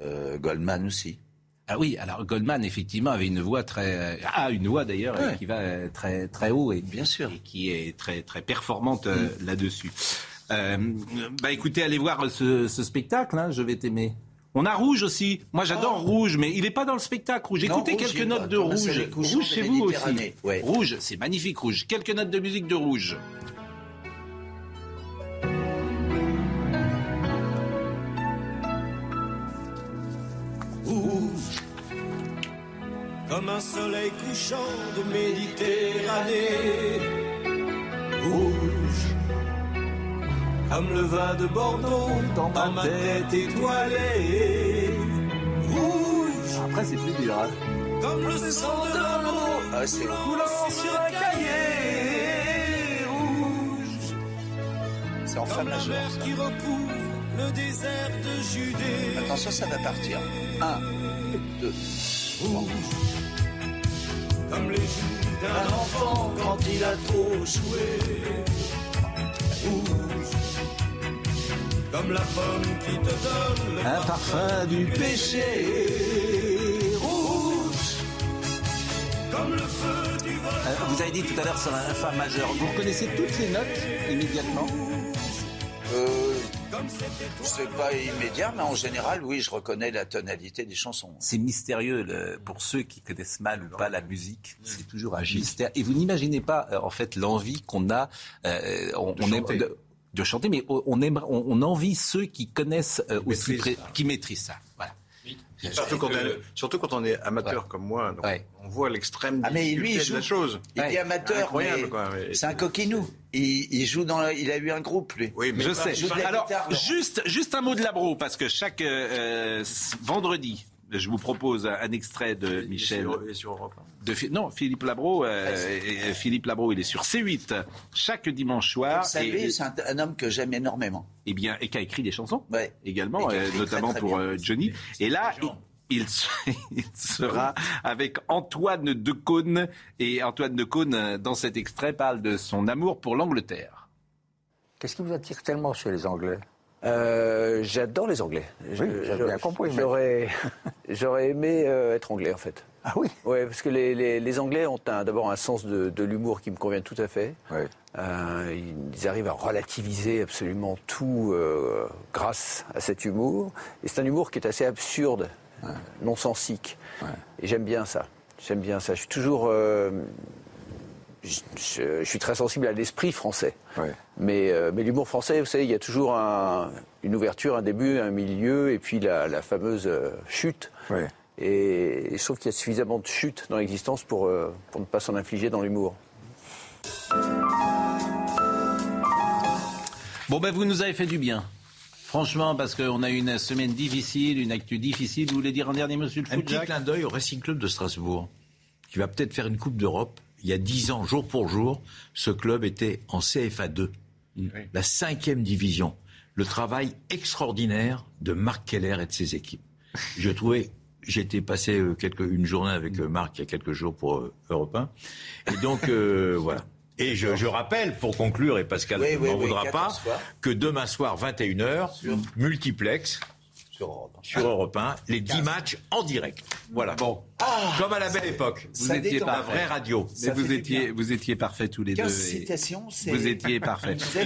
S19: Euh, Goldman aussi.
S1: Ah oui, alors Goldman, effectivement, avait une voix très... Ah, une voix d'ailleurs, euh,
S19: Ouais.
S1: qui va euh, très, très haut et,
S19: Bien sûr.
S1: et qui est très, très performante euh, là-dessus. Euh, bah écoutez, allez voir ce, ce spectacle, hein, Je vais t'aimer. On a Rouge aussi. Moi, j'adore Rouge, mais il n'est pas dans le spectacle Rouge.
S19: Non,
S1: Écoutez
S19: Rouge,
S1: quelques notes de Rouge. Rouge chez vous aussi.
S19: Ouais.
S1: Rouge, c'est magnifique, Rouge. Quelques notes de musique de Rouge.
S21: rouge, comme un soleil couchant de Méditerranée. rouge. Comme le vin de Bordeaux dans ma, tête étoilée. Rouge.
S1: Après, c'est plus dur. Hein.
S21: Comme le sang de l'eau
S19: Ah, c'est
S21: coulant sur un cahier. Rouge.
S19: c'est en fa
S21: Comme la qui recouvre le désert de Judée.
S19: Attention, ça va partir. Un, deux.
S21: Rouge. Comme les joues d'un enfant quand il a trop joué. Rouge. Comme la pomme qui te donne le
S1: Un parfum du
S21: péché. Rouge. Comme le feu du volcan.
S1: Euh, Vous avez dit tout à l'heure sur un fa majeur. Vous reconnaissez toutes les notes immédiatement?
S19: Euh, c'est pas immédiat, mais en général, oui, je reconnais la tonalité des chansons.
S1: C'est mystérieux le- pour ceux qui connaissent mal ou pas la musique. C'est toujours un mystère. Et vous n'imaginez pas euh, en fait l'envie qu'on a. euh, on, on de, de chanter, mais on, aime, on, on envie ceux qui connaissent euh, aussi, qui maîtrisent ça. Voilà.
S10: Surtout quand, on est, surtout quand on est amateur comme moi, donc on voit l'extrême
S19: Ah, mais lui, il
S10: difficulté
S19: joue.
S10: de la chose.
S19: Il est amateur, mais
S10: quoi, mais-
S19: c'est un coquinou. Il, il joue dans, la- il a eu un groupe, lui.
S10: Oui, mais
S1: Je sais. Alors,
S19: guitare,
S1: juste, juste un mot de Labro, parce que chaque euh, vendredi, je vous propose un, un extrait de Michel.
S10: il est sur Europe
S1: De, Phi- non, Philippe Labro. euh, et Philippe Labro, il est sur C8 chaque dimanche soir.
S19: Vous savez,
S1: et,
S19: c'est un, un homme que j'aime énormément.
S1: et bien, et qui a écrit des chansons également, euh, notamment
S19: très, très
S1: pour
S19: bien.
S1: euh, Johnny. Et là, il, il se- il sera avec Antoine Decaune. Et Antoine Decaune, dans cet extrait, parle de son amour pour l'Angleterre.
S23: Qu'est-ce qui vous attire tellement chez les Anglais?
S24: Euh, J'adore les Anglais.
S23: Mais-
S24: J'aurais, aimé euh, être anglais en fait.
S23: Ah oui?
S24: Ouais, parce que les, les- les Anglais ont d'abord un sens de, de l'humour qui me convient tout à fait. Euh, ils arrivent à relativiser absolument tout grâce à cet humour. Et c'est un humour qui est assez absurde, non sensique. Et j'aime bien ça. J'aime bien ça. Je suis toujours. Je, je- je suis très sensible à l'esprit français. Mais, euh, mais l'humour français, vous savez, il y a toujours un- une ouverture, un début, un milieu, et puis la, la fameuse euh, chute. Et, et je trouve qu'il y a suffisamment de chute dans l'existence pour, euh, pour ne pas s'en infliger dans l'humour.
S1: Bon, ben, vous nous avez fait du bien. Franchement, parce qu'on a eu une semaine difficile, une actu difficile. Vous voulez dire un dernier monsieur le
S9: Un petit
S1: Jacques
S9: clin d'œil au Racing Club de Strasbourg, qui va peut-être faire une Coupe d'Europe. Il y a dix ans, jour pour jour, ce club était en CFA 2, la cinquième division. Le travail extraordinaire de Marc Keller et de ses équipes. Je trouvais, j'ai été passé euh, quelques, une journée avec euh, Marc il y a quelques jours pour euh, Europe 1. Et donc, euh, voilà. Et je, je rappelle, pour conclure, et Pascal ne
S19: oui,
S9: m'en
S19: oui,
S9: voudra
S19: 14
S9: pas,
S19: fois.
S9: que demain soir, 21h, multiplex,
S19: Sur Europe.
S9: sur Europe 1, les 10 matchs en direct. Voilà. Bon. Comme à la belle époque.
S1: Vous étiez
S9: la
S1: parfait.
S9: vraie radio.
S1: Mais vous étiez, vous étiez parfaits tous les
S19: 15
S1: deux.
S19: c'est-
S1: Vous étiez
S19: êtes-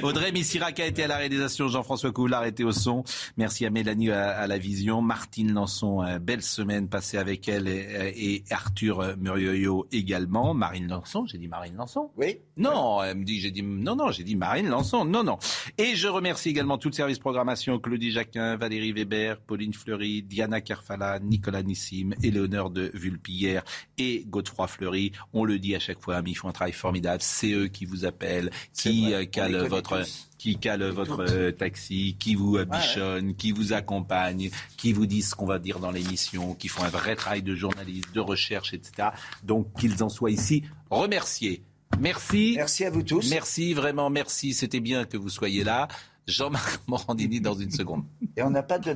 S1: Audrey Missirac a été à la réalisation, Jean-François Coulard était au son. Merci à Mélanie à, à la vision. Martine Lançon, euh, belle semaine passée avec elle et, euh, et Arthur euh, Murioyo également. Marine Lançon, j'ai dit Marine Lançon
S19: Oui.
S1: Non, elle me dit, j'ai dit, non, non, j'ai dit Marine Lançon. Non, non. Et je remercie également tout le service programmation, Claudie Jacquin, Valérie Weber, Pauline Fleury, Diana Kerfala, Nicolas Nissim, Éléonore de Vulpillère et Godefroy Fleury. On le dit à chaque fois, mais ils font un travail formidable. C'est eux qui vous appellent, qui euh,
S19: les
S1: calent votre,
S19: tous.
S1: qui calent votre euh, taxi, qui vous bichonnent, qui vous accompagnent, qui vous disent ce qu'on va dire dans l'émission, qui font un vrai travail de journaliste, de recherche, etc. Donc qu'ils en soient ici remerciés. Merci.
S19: Merci à vous tous.
S1: Merci, vraiment merci. C'était bien que vous soyez là. Jean-Marc Morandini dans une seconde.
S19: Et on n'a pas de